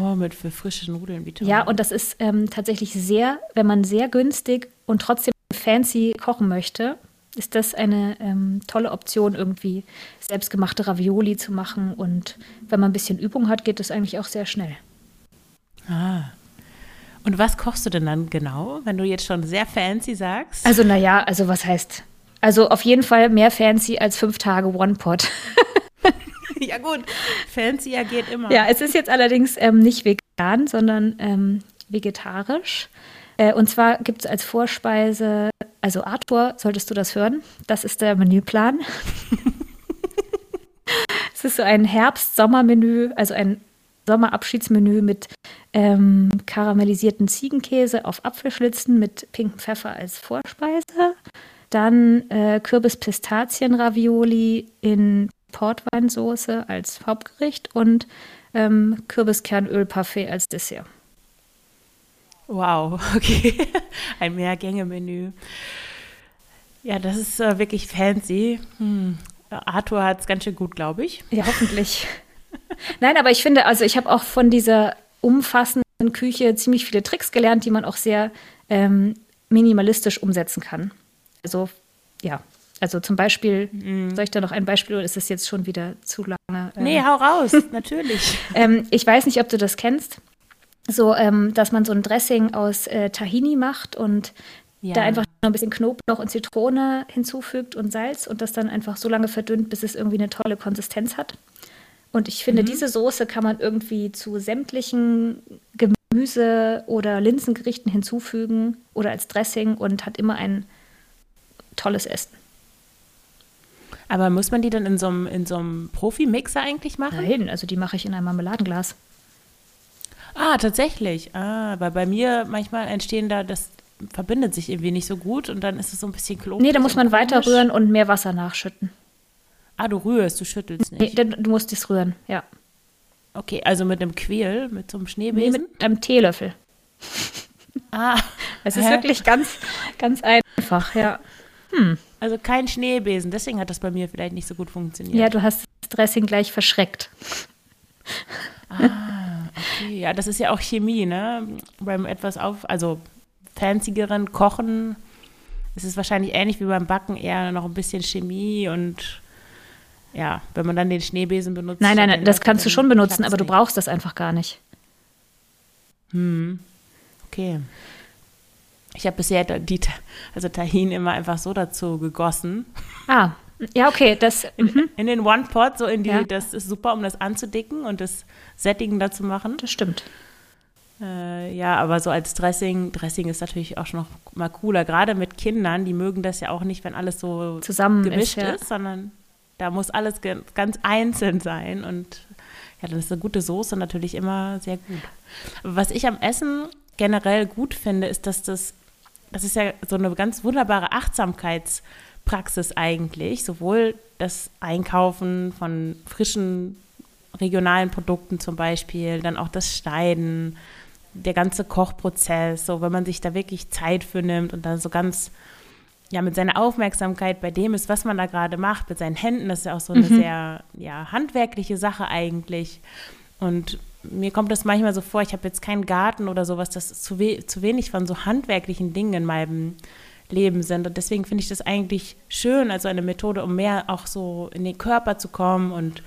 Oh, mit für frische Nudeln, wie toll. Ja, und das ist ähm, tatsächlich sehr, wenn man sehr günstig und trotzdem fancy kochen möchte, ist das eine ähm, tolle Option, irgendwie selbstgemachte Ravioli zu machen. Und wenn man ein bisschen Übung hat, geht das eigentlich auch sehr schnell. Ah. Und was kochst du denn dann genau, wenn du jetzt schon sehr fancy sagst? Also, naja, also was heißt also auf jeden Fall mehr fancy als fünf Tage One-Pot. ja gut, fancier geht immer. Ja, es ist jetzt allerdings ähm, nicht vegan, sondern ähm, vegetarisch. Äh, und zwar gibt es als Vorspeise, also Arthur, solltest du das hören, das ist der Menüplan. es ist so ein Herbst-Sommer-Menü, also ein Sommerabschiedsmenü mit ähm, karamellisierten Ziegenkäse auf Apfelschlitzen mit pinkem Pfeffer als Vorspeise. Dann äh, Kürbis-Pistazien-Ravioli in Portweinsoße als Hauptgericht und ähm, Kürbiskernöl-Parfait als Dessert. Wow, okay. Ein Mehrgänge-Menü. Ja, das ist äh, wirklich fancy. Hm. Arthur hat es ganz schön gut, glaube ich. Ja, hoffentlich. Nein, aber ich finde, also ich habe auch von dieser umfassenden Küche ziemlich viele Tricks gelernt, die man auch sehr ähm, minimalistisch umsetzen kann. Also ja, Also zum Beispiel, mm. soll ich da noch ein Beispiel oder ist es jetzt schon wieder zu lange? Nee, ähm, hau raus, natürlich. ähm, ich weiß nicht, ob du das kennst. So, ähm, dass man so ein Dressing aus äh, Tahini macht und ja. da einfach noch ein bisschen Knoblauch und Zitrone hinzufügt und Salz und das dann einfach so lange verdünnt, bis es irgendwie eine tolle Konsistenz hat. Und ich finde, mhm. diese Soße kann man irgendwie zu sämtlichen Gemüse- oder Linsengerichten hinzufügen oder als Dressing und hat immer ein tolles Essen. Aber muss man die dann in so einem, in so einem Profi-Mixer eigentlich machen? Nein, also die mache ich in einem Marmeladenglas. Ah, tatsächlich. Ah, weil bei mir manchmal entstehen da, das verbindet sich irgendwie nicht so gut und dann ist es so ein bisschen klobig. Nee, da muss man weiter rühren und mehr Wasser nachschütten. Ah, du rührst, du schüttelst nicht. Nee, du musst es rühren, ja. Okay, also mit einem Quehl, mit so einem Schneebesen? Nee, mit einem Teelöffel. Ah. Es ist hä? wirklich ganz, ganz einfach, ja. Hm. Also kein Schneebesen, deswegen hat das bei mir vielleicht nicht so gut funktioniert. Ja, du hast das Dressing gleich verschreckt. Ah, okay. Ja, das ist ja auch Chemie, ne? Beim etwas auf, also fanzigeren Kochen ist es wahrscheinlich ähnlich wie beim Backen eher noch ein bisschen Chemie und ja, wenn man dann den Schneebesen benutzt. Nein, nein, nein, das kannst du schon benutzen, aber du brauchst das einfach gar nicht. Hm. Okay. Ich habe bisher die, also Tahin immer einfach so dazu gegossen. Ah, ja, okay. Das, in, mhm. in den One-Pot, so in die, ja. das ist super, um das anzudicken und das Sättigen dazu machen. Das stimmt. Äh, ja, aber so als Dressing, Dressing ist natürlich auch schon noch mal cooler. Gerade mit Kindern, die mögen das ja auch nicht, wenn alles so zusammen gemischt ist, ja. ist, sondern da muss alles ganz einzeln sein und ja, dann ist eine gute Soße natürlich immer sehr gut. Aber was ich am Essen generell gut finde, ist, dass das, das ist ja so eine ganz wunderbare Achtsamkeitspraxis eigentlich, sowohl das Einkaufen von frischen regionalen Produkten zum Beispiel, dann auch das Schneiden, der ganze Kochprozess, so wenn man sich da wirklich Zeit für nimmt und dann so ganz ja, mit seiner Aufmerksamkeit bei dem ist, was man da gerade macht, mit seinen Händen, das ist ja auch so eine mhm. sehr ja, handwerkliche Sache eigentlich. Und mir kommt das manchmal so vor, ich habe jetzt keinen Garten oder sowas, das zu, we zu wenig von so handwerklichen Dingen in meinem Leben sind. Und deswegen finde ich das eigentlich schön, also eine Methode, um mehr auch so in den Körper zu kommen und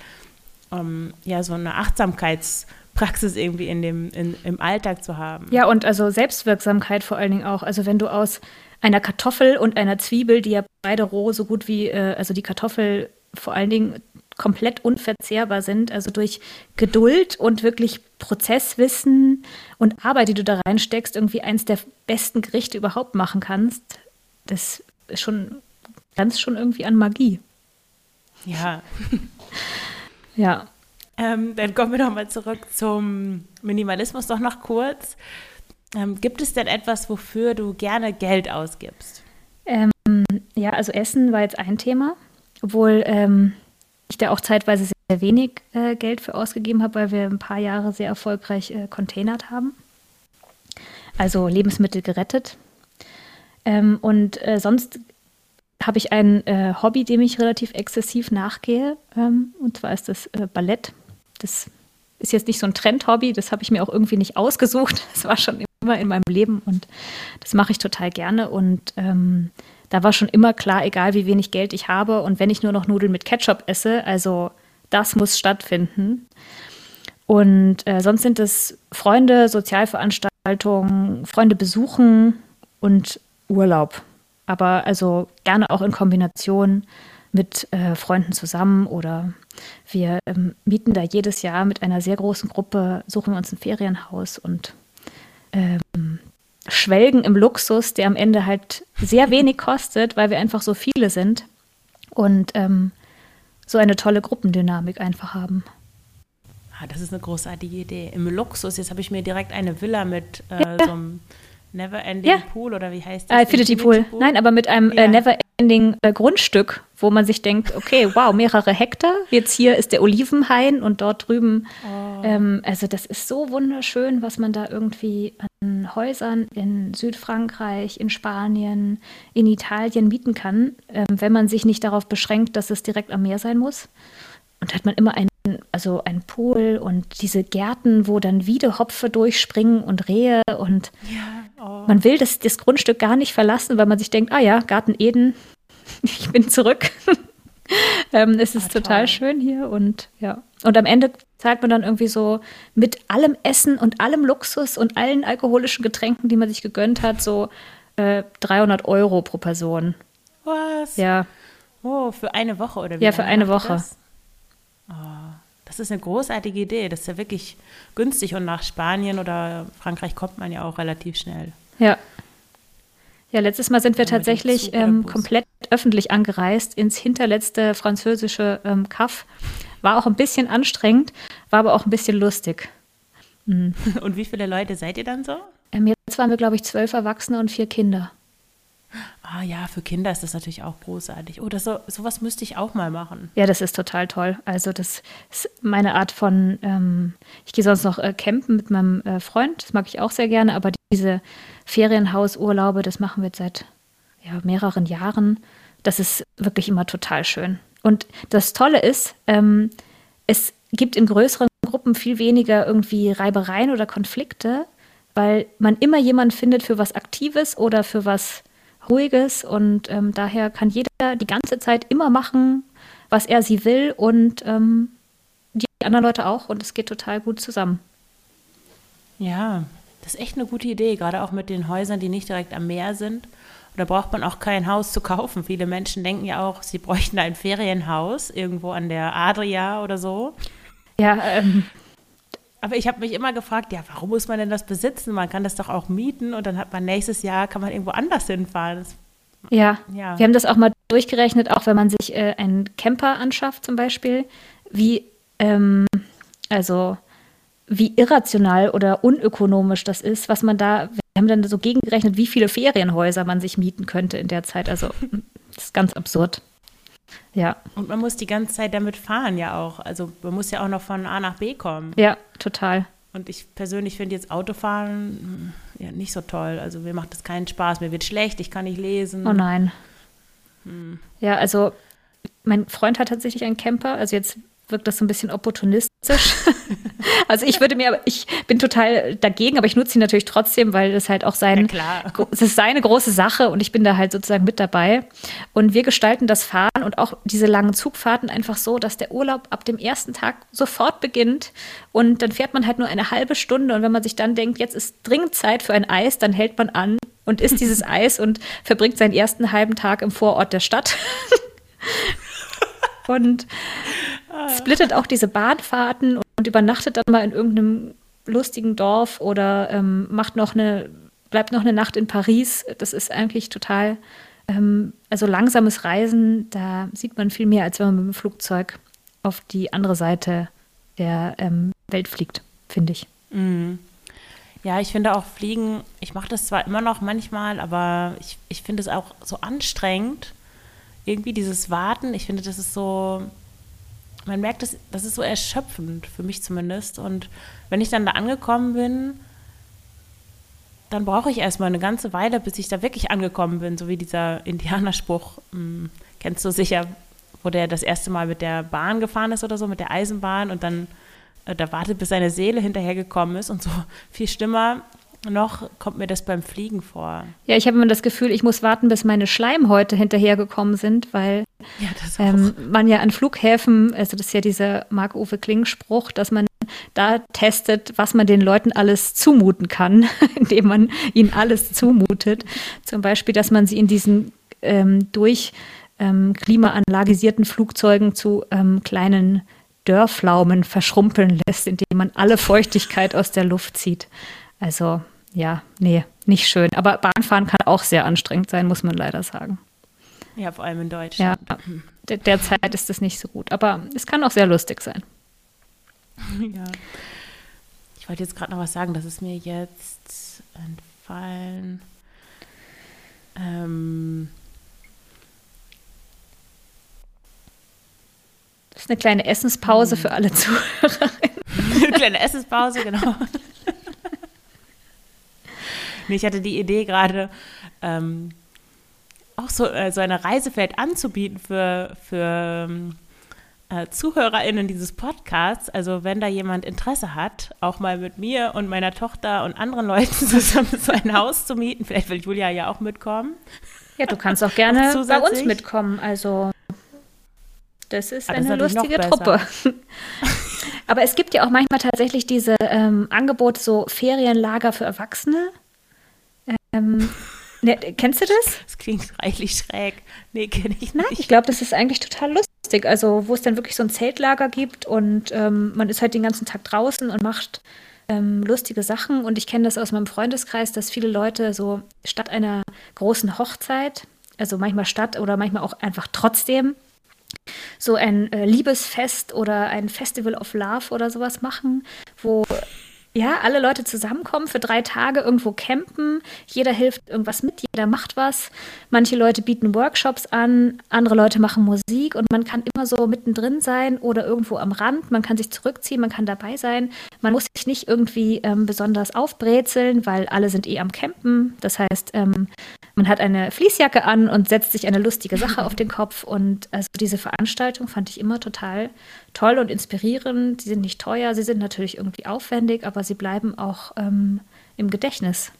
um, ähm, ja, so eine Achtsamkeitspraxis irgendwie in dem, in, im Alltag zu haben. Ja, und also Selbstwirksamkeit vor allen Dingen auch. Also wenn du aus einer Kartoffel und einer Zwiebel, die ja beide roh so gut wie, äh, also die Kartoffel vor allen Dingen komplett unverzehrbar sind, also durch Geduld und wirklich Prozesswissen und Arbeit, die du da reinsteckst, irgendwie eins der besten Gerichte überhaupt machen kannst, das ist schon, ganz schon irgendwie an Magie. Ja. ja. Ähm, dann kommen wir nochmal zurück zum Minimalismus doch noch kurz. Ähm, gibt es denn etwas, wofür du gerne Geld ausgibst? Ähm, ja, also Essen war jetzt ein Thema, obwohl ähm, ich da auch zeitweise sehr wenig äh, Geld für ausgegeben habe, weil wir ein paar Jahre sehr erfolgreich äh, containert haben. Also Lebensmittel gerettet. Ähm, und äh, sonst habe ich ein äh, Hobby, dem ich relativ exzessiv nachgehe. Ähm, und zwar ist das äh, Ballett. Das ist jetzt nicht so ein Trendhobby, das habe ich mir auch irgendwie nicht ausgesucht. Das war schon immer in meinem Leben und das mache ich total gerne. Und ähm, da war schon immer klar, egal wie wenig Geld ich habe und wenn ich nur noch Nudeln mit Ketchup esse, also das muss stattfinden. Und äh, sonst sind es Freunde, Sozialveranstaltungen, Freunde besuchen und Urlaub. Aber also gerne auch in Kombination mit äh, Freunden zusammen oder wir ähm, mieten da jedes Jahr mit einer sehr großen Gruppe, suchen wir uns ein Ferienhaus und ähm, schwelgen im Luxus, der am Ende halt sehr wenig kostet, weil wir einfach so viele sind und ähm, so eine tolle Gruppendynamik einfach haben. Ah, das ist eine großartige Idee. Im Luxus, jetzt habe ich mir direkt eine Villa mit äh, ja. so einem Never-Ending ja. Pool oder wie heißt das? Äh, Infinity, Pool. Pool. Nein, aber mit einem äh, ja. äh, Never-Ending äh, Grundstück, wo man sich denkt, okay, wow, mehrere Hektar. Jetzt hier ist der Olivenhain und dort drüben. Oh. Ähm, also das ist so wunderschön, was man da irgendwie an Häusern in Südfrankreich, in Spanien, in Italien mieten kann, ähm, wenn man sich nicht darauf beschränkt, dass es direkt am Meer sein muss. Und hat man immer einen also ein Pool und diese Gärten, wo dann Wiedehopfe durchspringen und Rehe und ja, oh. man will das, das Grundstück gar nicht verlassen, weil man sich denkt, ah ja, Garten Eden, ich bin zurück. ähm, es ist ah, total schön hier und ja. Und am Ende zahlt man dann irgendwie so mit allem Essen und allem Luxus und allen alkoholischen Getränken, die man sich gegönnt hat, so äh, 300 Euro pro Person. Was? Ja. Oh, für eine Woche oder wie? Ja, für eine Woche. Oh, das ist eine großartige Idee. Das ist ja wirklich günstig und nach Spanien oder Frankreich kommt man ja auch relativ schnell. Ja. Ja, letztes Mal sind wir tatsächlich ähm, komplett öffentlich angereist ins hinterletzte französische ähm, Kaff. War auch ein bisschen anstrengend, war aber auch ein bisschen lustig. Mhm. Und wie viele Leute seid ihr dann so? Ähm, jetzt waren wir, glaube ich, zwölf Erwachsene und vier Kinder. Ah ja, für Kinder ist das natürlich auch großartig. Oh, so, sowas müsste ich auch mal machen. Ja, das ist total toll. Also das ist meine Art von, ähm, ich gehe sonst noch äh, campen mit meinem äh, Freund, das mag ich auch sehr gerne, aber diese Ferienhausurlaube, das machen wir jetzt seit ja, mehreren Jahren. Das ist wirklich immer total schön. Und das Tolle ist, ähm, es gibt in größeren Gruppen viel weniger irgendwie Reibereien oder Konflikte, weil man immer jemanden findet für was Aktives oder für was Ruhiges und ähm, daher kann jeder die ganze Zeit immer machen, was er sie will und ähm, die anderen Leute auch und es geht total gut zusammen. Ja, das ist echt eine gute Idee, gerade auch mit den Häusern, die nicht direkt am Meer sind. Und da braucht man auch kein Haus zu kaufen. Viele Menschen denken ja auch, sie bräuchten ein Ferienhaus irgendwo an der Adria oder so. Ja, ähm, aber ich habe mich immer gefragt, ja, warum muss man denn das besitzen? Man kann das doch auch mieten und dann hat man nächstes Jahr, kann man irgendwo anders hinfahren. Das, ja. ja, wir haben das auch mal durchgerechnet, auch wenn man sich äh, einen Camper anschafft zum Beispiel, wie, ähm, also wie irrational oder unökonomisch das ist, was man da, wir haben dann so gegengerechnet, wie viele Ferienhäuser man sich mieten könnte in der Zeit. Also das ist ganz absurd. Ja. Und man muss die ganze Zeit damit fahren ja auch. Also man muss ja auch noch von A nach B kommen. Ja, total. Und ich persönlich finde jetzt Autofahren hm, ja nicht so toll. Also mir macht das keinen Spaß. Mir wird schlecht, ich kann nicht lesen. Oh nein. Hm. Ja, also mein Freund hat tatsächlich einen Camper. Also jetzt wirkt das so ein bisschen opportunistisch. also ich würde mir, ich bin total dagegen, aber ich nutze ihn natürlich trotzdem, weil das halt auch sein, ja, es ist seine große Sache und ich bin da halt sozusagen mit dabei. Und wir gestalten das Fahren und auch diese langen Zugfahrten einfach so, dass der Urlaub ab dem ersten Tag sofort beginnt und dann fährt man halt nur eine halbe Stunde und wenn man sich dann denkt, jetzt ist dringend Zeit für ein Eis, dann hält man an und isst dieses Eis und verbringt seinen ersten halben Tag im Vorort der Stadt. Und splittet auch diese Bahnfahrten und übernachtet dann mal in irgendeinem lustigen Dorf oder ähm, macht noch eine, bleibt noch eine Nacht in Paris. Das ist eigentlich total, ähm, also langsames Reisen, da sieht man viel mehr, als wenn man mit dem Flugzeug auf die andere Seite der ähm, Welt fliegt, finde ich. Mhm. Ja, ich finde auch Fliegen, ich mache das zwar immer noch manchmal, aber ich, ich finde es auch so anstrengend. Irgendwie dieses Warten, ich finde, das ist so, man merkt, das, das ist so erschöpfend, für mich zumindest. Und wenn ich dann da angekommen bin, dann brauche ich erstmal eine ganze Weile, bis ich da wirklich angekommen bin, so wie dieser Indianerspruch, hm, kennst du sicher, wo der das erste Mal mit der Bahn gefahren ist oder so, mit der Eisenbahn und dann äh, da wartet, bis seine Seele hinterhergekommen ist und so viel Stimmer noch kommt mir das beim Fliegen vor. Ja, ich habe immer das Gefühl, ich muss warten, bis meine Schleimhäute hinterhergekommen sind, weil ja, ähm, man ja an Flughäfen, also das ist ja dieser Marc-Uwe Kling-Spruch, dass man da testet, was man den Leuten alles zumuten kann, indem man ihnen alles zumutet. Zum Beispiel, dass man sie in diesen ähm, durch ähm, klimaanlagisierten Flugzeugen zu ähm, kleinen Dörrflaumen verschrumpeln lässt, indem man alle Feuchtigkeit aus der Luft zieht. Also ja, nee, nicht schön. Aber Bahnfahren kann auch sehr anstrengend sein, muss man leider sagen. Ja, vor allem in Deutschland. Ja, der, derzeit ist es nicht so gut. Aber es kann auch sehr lustig sein. Ja. Ich wollte jetzt gerade noch was sagen, das ist mir jetzt entfallen. Ähm. Das ist eine kleine Essenspause hm. für alle Zuhörerinnen. eine kleine Essenspause, genau. ich hatte die Idee gerade, ähm, auch so, äh, so eine Reise vielleicht anzubieten für, für ähm, äh, ZuhörerInnen dieses Podcasts. Also wenn da jemand Interesse hat, auch mal mit mir und meiner Tochter und anderen Leuten zusammen so ein Haus zu mieten, vielleicht will Julia ja auch mitkommen. Ja, du kannst auch gerne bei uns mitkommen. Also das ist eine das lustige Truppe. Aber es gibt ja auch manchmal tatsächlich diese ähm, Angebote, so Ferienlager für Erwachsene. Ähm, ne, kennst du das? Das klingt reichlich schräg. Nee, kenne ich nicht. Ich glaube, das ist eigentlich total lustig. Also, wo es dann wirklich so ein Zeltlager gibt und ähm, man ist halt den ganzen Tag draußen und macht ähm, lustige Sachen. Und ich kenne das aus meinem Freundeskreis, dass viele Leute so statt einer großen Hochzeit, also manchmal statt oder manchmal auch einfach trotzdem, so ein äh, Liebesfest oder ein Festival of Love oder sowas machen, wo ja, alle Leute zusammenkommen, für drei Tage irgendwo campen, jeder hilft irgendwas mit, jeder macht was. Manche Leute bieten Workshops an, andere Leute machen Musik und man kann immer so mittendrin sein oder irgendwo am Rand. Man kann sich zurückziehen, man kann dabei sein. Man muss sich nicht irgendwie ähm, besonders aufbrezeln, weil alle sind eh am Campen. Das heißt, ähm, man hat eine Fließjacke an und setzt sich eine lustige Sache auf den Kopf. Und also diese Veranstaltung fand ich immer total toll und inspirierend. Sie sind nicht teuer, sie sind natürlich irgendwie aufwendig, aber sie bleiben auch ähm, im Gedächtnis.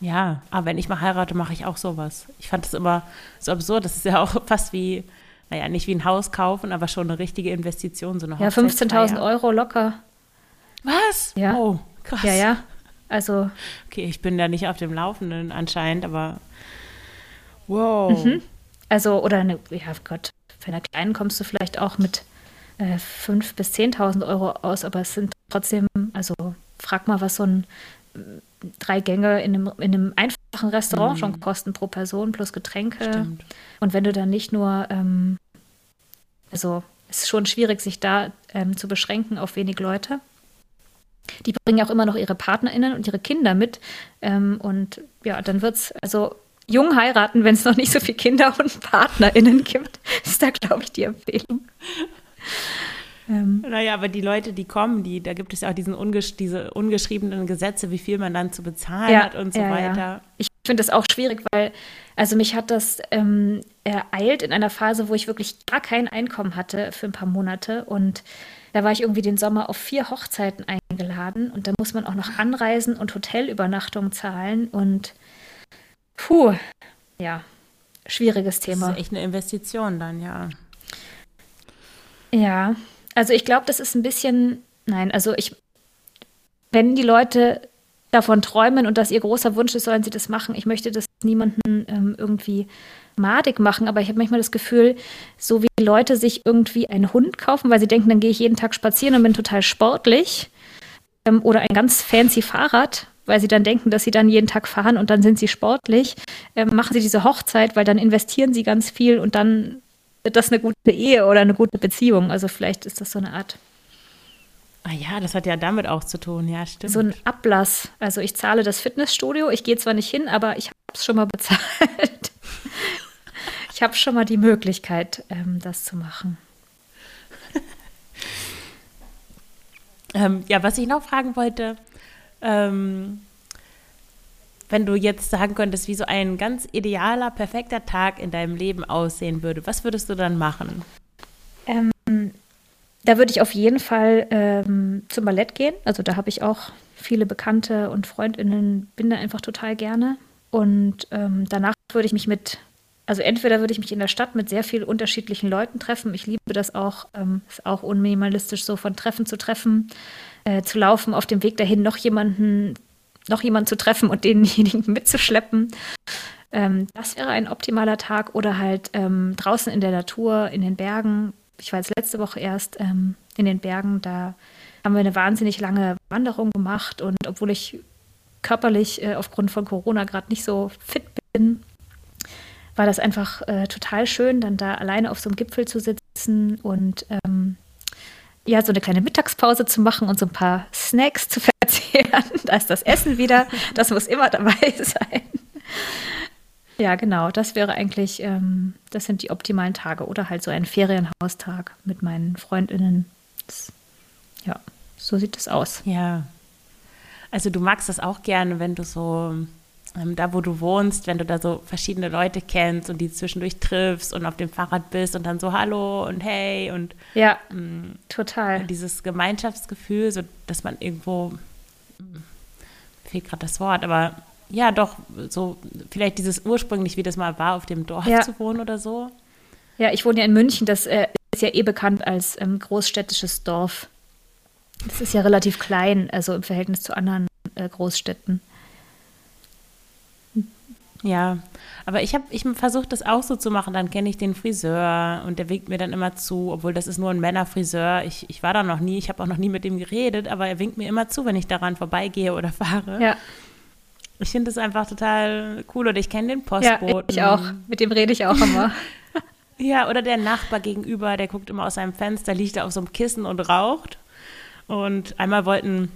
Ja, aber wenn ich mal heirate, mache ich auch sowas. Ich fand das immer so absurd. Das ist ja auch fast wie, naja, nicht wie ein Haus kaufen, aber schon eine richtige Investition. So eine ja, 15.000 Euro locker. Was? Ja. Oh, krass. Ja, ja. Also. Okay, ich bin da nicht auf dem Laufenden anscheinend, aber wow. Mhm. Also, oder eine, ja Gott, für eine kleinen kommst du vielleicht auch mit äh, 5.000 bis 10.000 Euro aus, aber es sind trotzdem, also frag mal, was so ein äh, drei Gänge in einem, in einem einfachen Restaurant mhm. schon kosten pro Person plus Getränke. Stimmt. Und wenn du dann nicht nur, ähm, also es ist schon schwierig, sich da ähm, zu beschränken auf wenig Leute. Die bringen auch immer noch ihre PartnerInnen und ihre Kinder mit. Ähm, und ja, dann wird es, also jung heiraten, wenn es noch nicht so viele Kinder und PartnerInnen gibt, ist da, glaube ich, die Empfehlung. Ähm. Naja, aber die Leute, die kommen, die, da gibt es ja auch diesen ungesch diese ungeschriebenen Gesetze, wie viel man dann zu bezahlen ja, hat und so ja, weiter. Ja. Ich finde das auch schwierig, weil, also mich hat das ähm, ereilt in einer Phase, wo ich wirklich gar kein Einkommen hatte für ein paar Monate. Und da war ich irgendwie den Sommer auf vier Hochzeiten eingeladen und da muss man auch noch anreisen und Hotelübernachtung zahlen. Und puh, ja, schwieriges Thema. Das ist echt eine Investition dann, ja. Ja, also ich glaube, das ist ein bisschen, nein, also ich, wenn die Leute davon träumen und das ihr großer Wunsch ist, sollen sie das machen. Ich möchte das niemanden ähm, irgendwie madig machen, aber ich habe manchmal das Gefühl, so wie Leute sich irgendwie einen Hund kaufen, weil sie denken, dann gehe ich jeden Tag spazieren und bin total sportlich ähm, oder ein ganz fancy Fahrrad, weil sie dann denken, dass sie dann jeden Tag fahren und dann sind sie sportlich, ähm, machen sie diese Hochzeit, weil dann investieren sie ganz viel und dann das eine gute Ehe oder eine gute Beziehung. Also vielleicht ist das so eine Art. Ah ja, das hat ja damit auch zu tun, ja, stimmt. So ein Ablass. Also ich zahle das Fitnessstudio, ich gehe zwar nicht hin, aber ich habe es schon mal bezahlt. ich habe schon mal die Möglichkeit, ähm, das zu machen. ähm, ja, was ich noch fragen wollte, ähm, wenn du jetzt sagen könntest, wie so ein ganz idealer, perfekter Tag in deinem Leben aussehen würde, was würdest du dann machen? Ähm, da würde ich auf jeden Fall ähm, zum Ballett gehen. Also da habe ich auch viele Bekannte und Freundinnen, bin da einfach total gerne. Und ähm, danach würde ich mich mit, also entweder würde ich mich in der Stadt mit sehr vielen unterschiedlichen Leuten treffen. Ich liebe das auch, ähm, ist auch unminimalistisch so von Treffen zu Treffen, äh, zu laufen, auf dem Weg dahin noch jemanden noch jemanden zu treffen und denjenigen mitzuschleppen. Ähm, das wäre ein optimaler Tag oder halt ähm, draußen in der Natur, in den Bergen. Ich war jetzt letzte Woche erst ähm, in den Bergen, da haben wir eine wahnsinnig lange Wanderung gemacht und obwohl ich körperlich äh, aufgrund von Corona gerade nicht so fit bin, war das einfach äh, total schön, dann da alleine auf so einem Gipfel zu sitzen und ähm, ja, so eine kleine Mittagspause zu machen und so ein paar Snacks zu verzehren. Da ist das Essen wieder. Das muss immer dabei sein. Ja, genau. Das wäre eigentlich, ähm, das sind die optimalen Tage. Oder halt so ein Ferienhaustag mit meinen Freundinnen. Das, ja, so sieht es aus. Ja. Also du magst das auch gerne, wenn du so ähm, da, wo du wohnst, wenn du da so verschiedene Leute kennst und die zwischendurch triffst und auf dem Fahrrad bist und dann so Hallo und Hey und ja, ähm, total. Dieses Gemeinschaftsgefühl, so dass man irgendwo, fehlt gerade das Wort, aber ja, doch, so vielleicht dieses ursprünglich, wie das mal war, auf dem Dorf Ja. zu wohnen oder so. Ja, ich wohne ja in München. Das äh, ist ja eh bekannt als ähm, großstädtisches Dorf. Das ist ja relativ klein, also im Verhältnis zu anderen äh, Großstädten. Ja, aber ich habe ich versuche das auch so zu machen. Dann kenne ich den Friseur und der winkt mir dann immer zu, obwohl das ist nur ein Männerfriseur. Ich, ich war da noch nie, ich habe auch noch nie mit ihm geredet, aber er winkt mir immer zu, wenn ich daran vorbeigehe oder fahre. Ja, Ich finde das einfach total cool oder ich kenne den ja Postboten. ich auch. Mit dem rede ich auch immer. Ja, oder der Nachbar gegenüber, der guckt immer aus seinem Fenster, liegt da auf so einem Kissen und raucht. Und einmal wollten,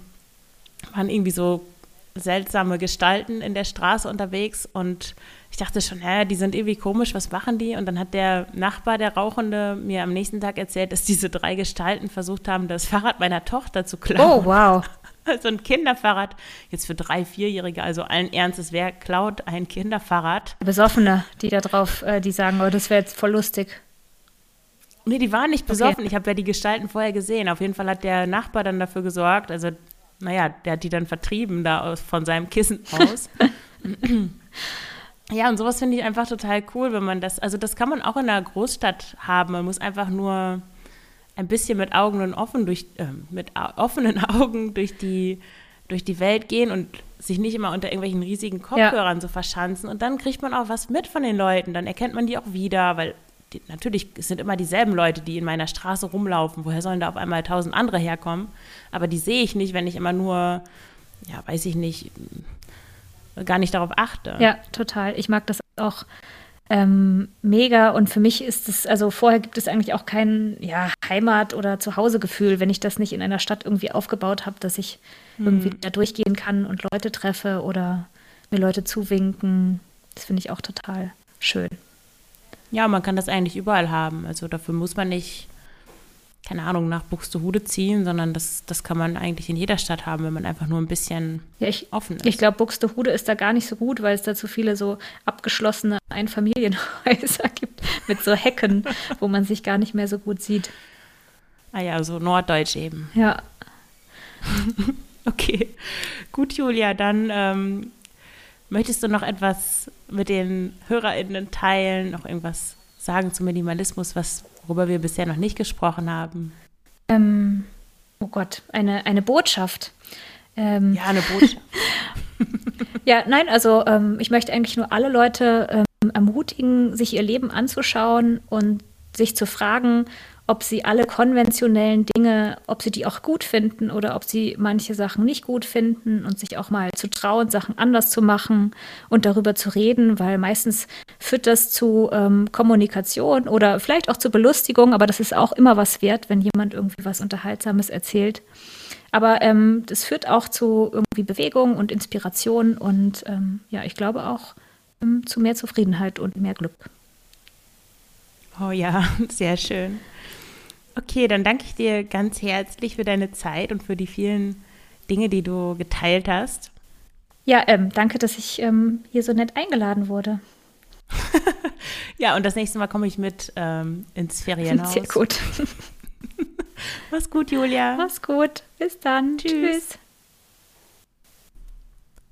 waren irgendwie so seltsame Gestalten in der Straße unterwegs und ich dachte schon, hä, die sind irgendwie komisch, was machen die? Und dann hat der Nachbar, der Rauchende, mir am nächsten Tag erzählt, dass diese drei Gestalten versucht haben, das Fahrrad meiner Tochter zu klauen. Oh, wow. So ein Kinderfahrrad, jetzt für drei, vierjährige, also allen Ernstes, wer klaut ein Kinderfahrrad? Besoffene, die da drauf, äh, die sagen, oh, das wäre jetzt voll lustig. Nee, die waren nicht besoffen. Ich habe ja die Gestalten vorher gesehen. Auf jeden Fall hat der Nachbar dann dafür gesorgt, also, naja, der hat die dann vertrieben da aus, von seinem Kissen aus. ja, und sowas finde ich einfach total cool, wenn man das, also das kann man auch in einer Großstadt haben. Man muss einfach nur ein bisschen mit Augen und offen durch, äh, mit offenen Augen durch die, durch die Welt gehen und sich nicht immer unter irgendwelchen riesigen Kopfhörern so verschanzen. Und dann kriegt man auch was mit von den Leuten. Dann erkennt man die auch wieder, weil die, natürlich es sind immer dieselben Leute, die in meiner Straße rumlaufen. Woher sollen da auf einmal tausend andere herkommen? Aber die sehe ich nicht, wenn ich immer nur, ja, weiß ich nicht, gar nicht darauf achte. Ja, total. Ich mag das auch ähm, mega. Und für mich ist es, also vorher gibt es eigentlich auch kein ja, Heimat- oder Zuhausegefühl, wenn ich das nicht in einer Stadt irgendwie aufgebaut habe, dass ich irgendwie da durchgehen kann und Leute treffe oder mir Leute zuwinken. Das finde ich auch total schön. Ja, man kann das eigentlich überall haben. Also dafür muss man nicht, keine Ahnung, nach Buxtehude ziehen, sondern das, das kann man eigentlich in jeder Stadt haben, wenn man einfach nur ein bisschen Ja, ich, offen ist. ich glaube, Buxtehude ist da gar nicht so gut, weil es da zu viele so abgeschlossene Einfamilienhäuser gibt mit so Hecken, wo man sich gar nicht mehr so gut sieht. ah ja, so norddeutsch eben. Ja, Okay, gut, Julia, dann ähm, möchtest du noch etwas mit den HörerInnen teilen, noch irgendwas sagen zum Minimalismus, was, worüber wir bisher noch nicht gesprochen haben? ähm, oh Gott, eine, eine Botschaft. Ähm, Ja, eine Botschaft. Ja, nein, also ähm, ich möchte eigentlich nur alle Leute ähm, ermutigen, sich ihr Leben anzuschauen und sich zu fragen, ob sie alle konventionellen Dinge, ob sie die auch gut finden oder ob sie manche Sachen nicht gut finden und sich auch mal zu trauen, Sachen anders zu machen und darüber zu reden, weil meistens führt das zu ähm, Kommunikation oder vielleicht auch zu Belustigung, aber das ist auch immer was wert, wenn jemand irgendwie was Unterhaltsames erzählt. Aber ähm, das führt auch zu irgendwie Bewegung und Inspiration und ähm, ja, ich glaube auch ähm, zu mehr Zufriedenheit und mehr Glück. Oh ja, sehr schön. Okay, dann danke ich dir ganz herzlich für deine Zeit und für die vielen Dinge, die du geteilt hast. Ja, ähm, danke, dass ich ähm, hier so nett eingeladen wurde. Ja, und das nächste Mal komme ich mit ähm, ins Ferienhaus. Sehr gut. Mach's gut, Julia. Mach's gut. Bis dann. Tschüss. Tschüss.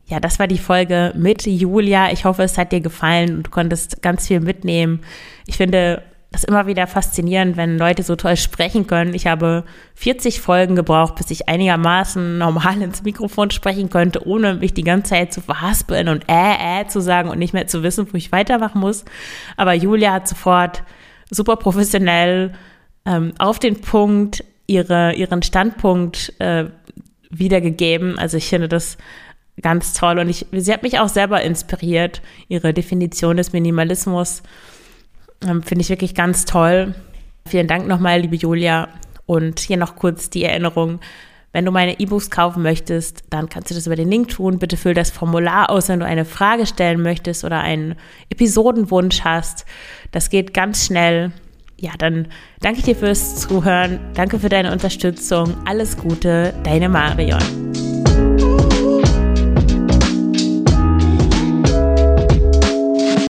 Ja, das war die Folge mit Julia. Ich hoffe, es hat dir gefallen und du konntest ganz viel mitnehmen. Ich finde das immer wieder faszinierend, wenn Leute so toll sprechen können. Ich habe 40 Folgen gebraucht, bis ich einigermaßen normal ins Mikrofon sprechen könnte, ohne mich die ganze Zeit zu verhaspeln und äh, äh zu sagen und nicht mehr zu wissen, wo ich weitermachen muss. Aber Julia hat sofort super professionell ähm, auf den Punkt ihre, ihren Standpunkt äh, wiedergegeben. Also ich finde das ganz toll und ich, sie hat mich auch selber inspiriert. Ihre Definition des Minimalismus ähm, finde ich wirklich ganz toll. Vielen Dank nochmal, liebe Julia. Und hier noch kurz die Erinnerung. Wenn du meine E-Books kaufen möchtest, dann kannst du das über den Link tun. Bitte füll das Formular aus, wenn du eine Frage stellen möchtest oder einen Episodenwunsch hast. Das geht ganz schnell. Ja, dann danke ich dir fürs Zuhören. Danke für deine Unterstützung. Alles Gute, deine Marion.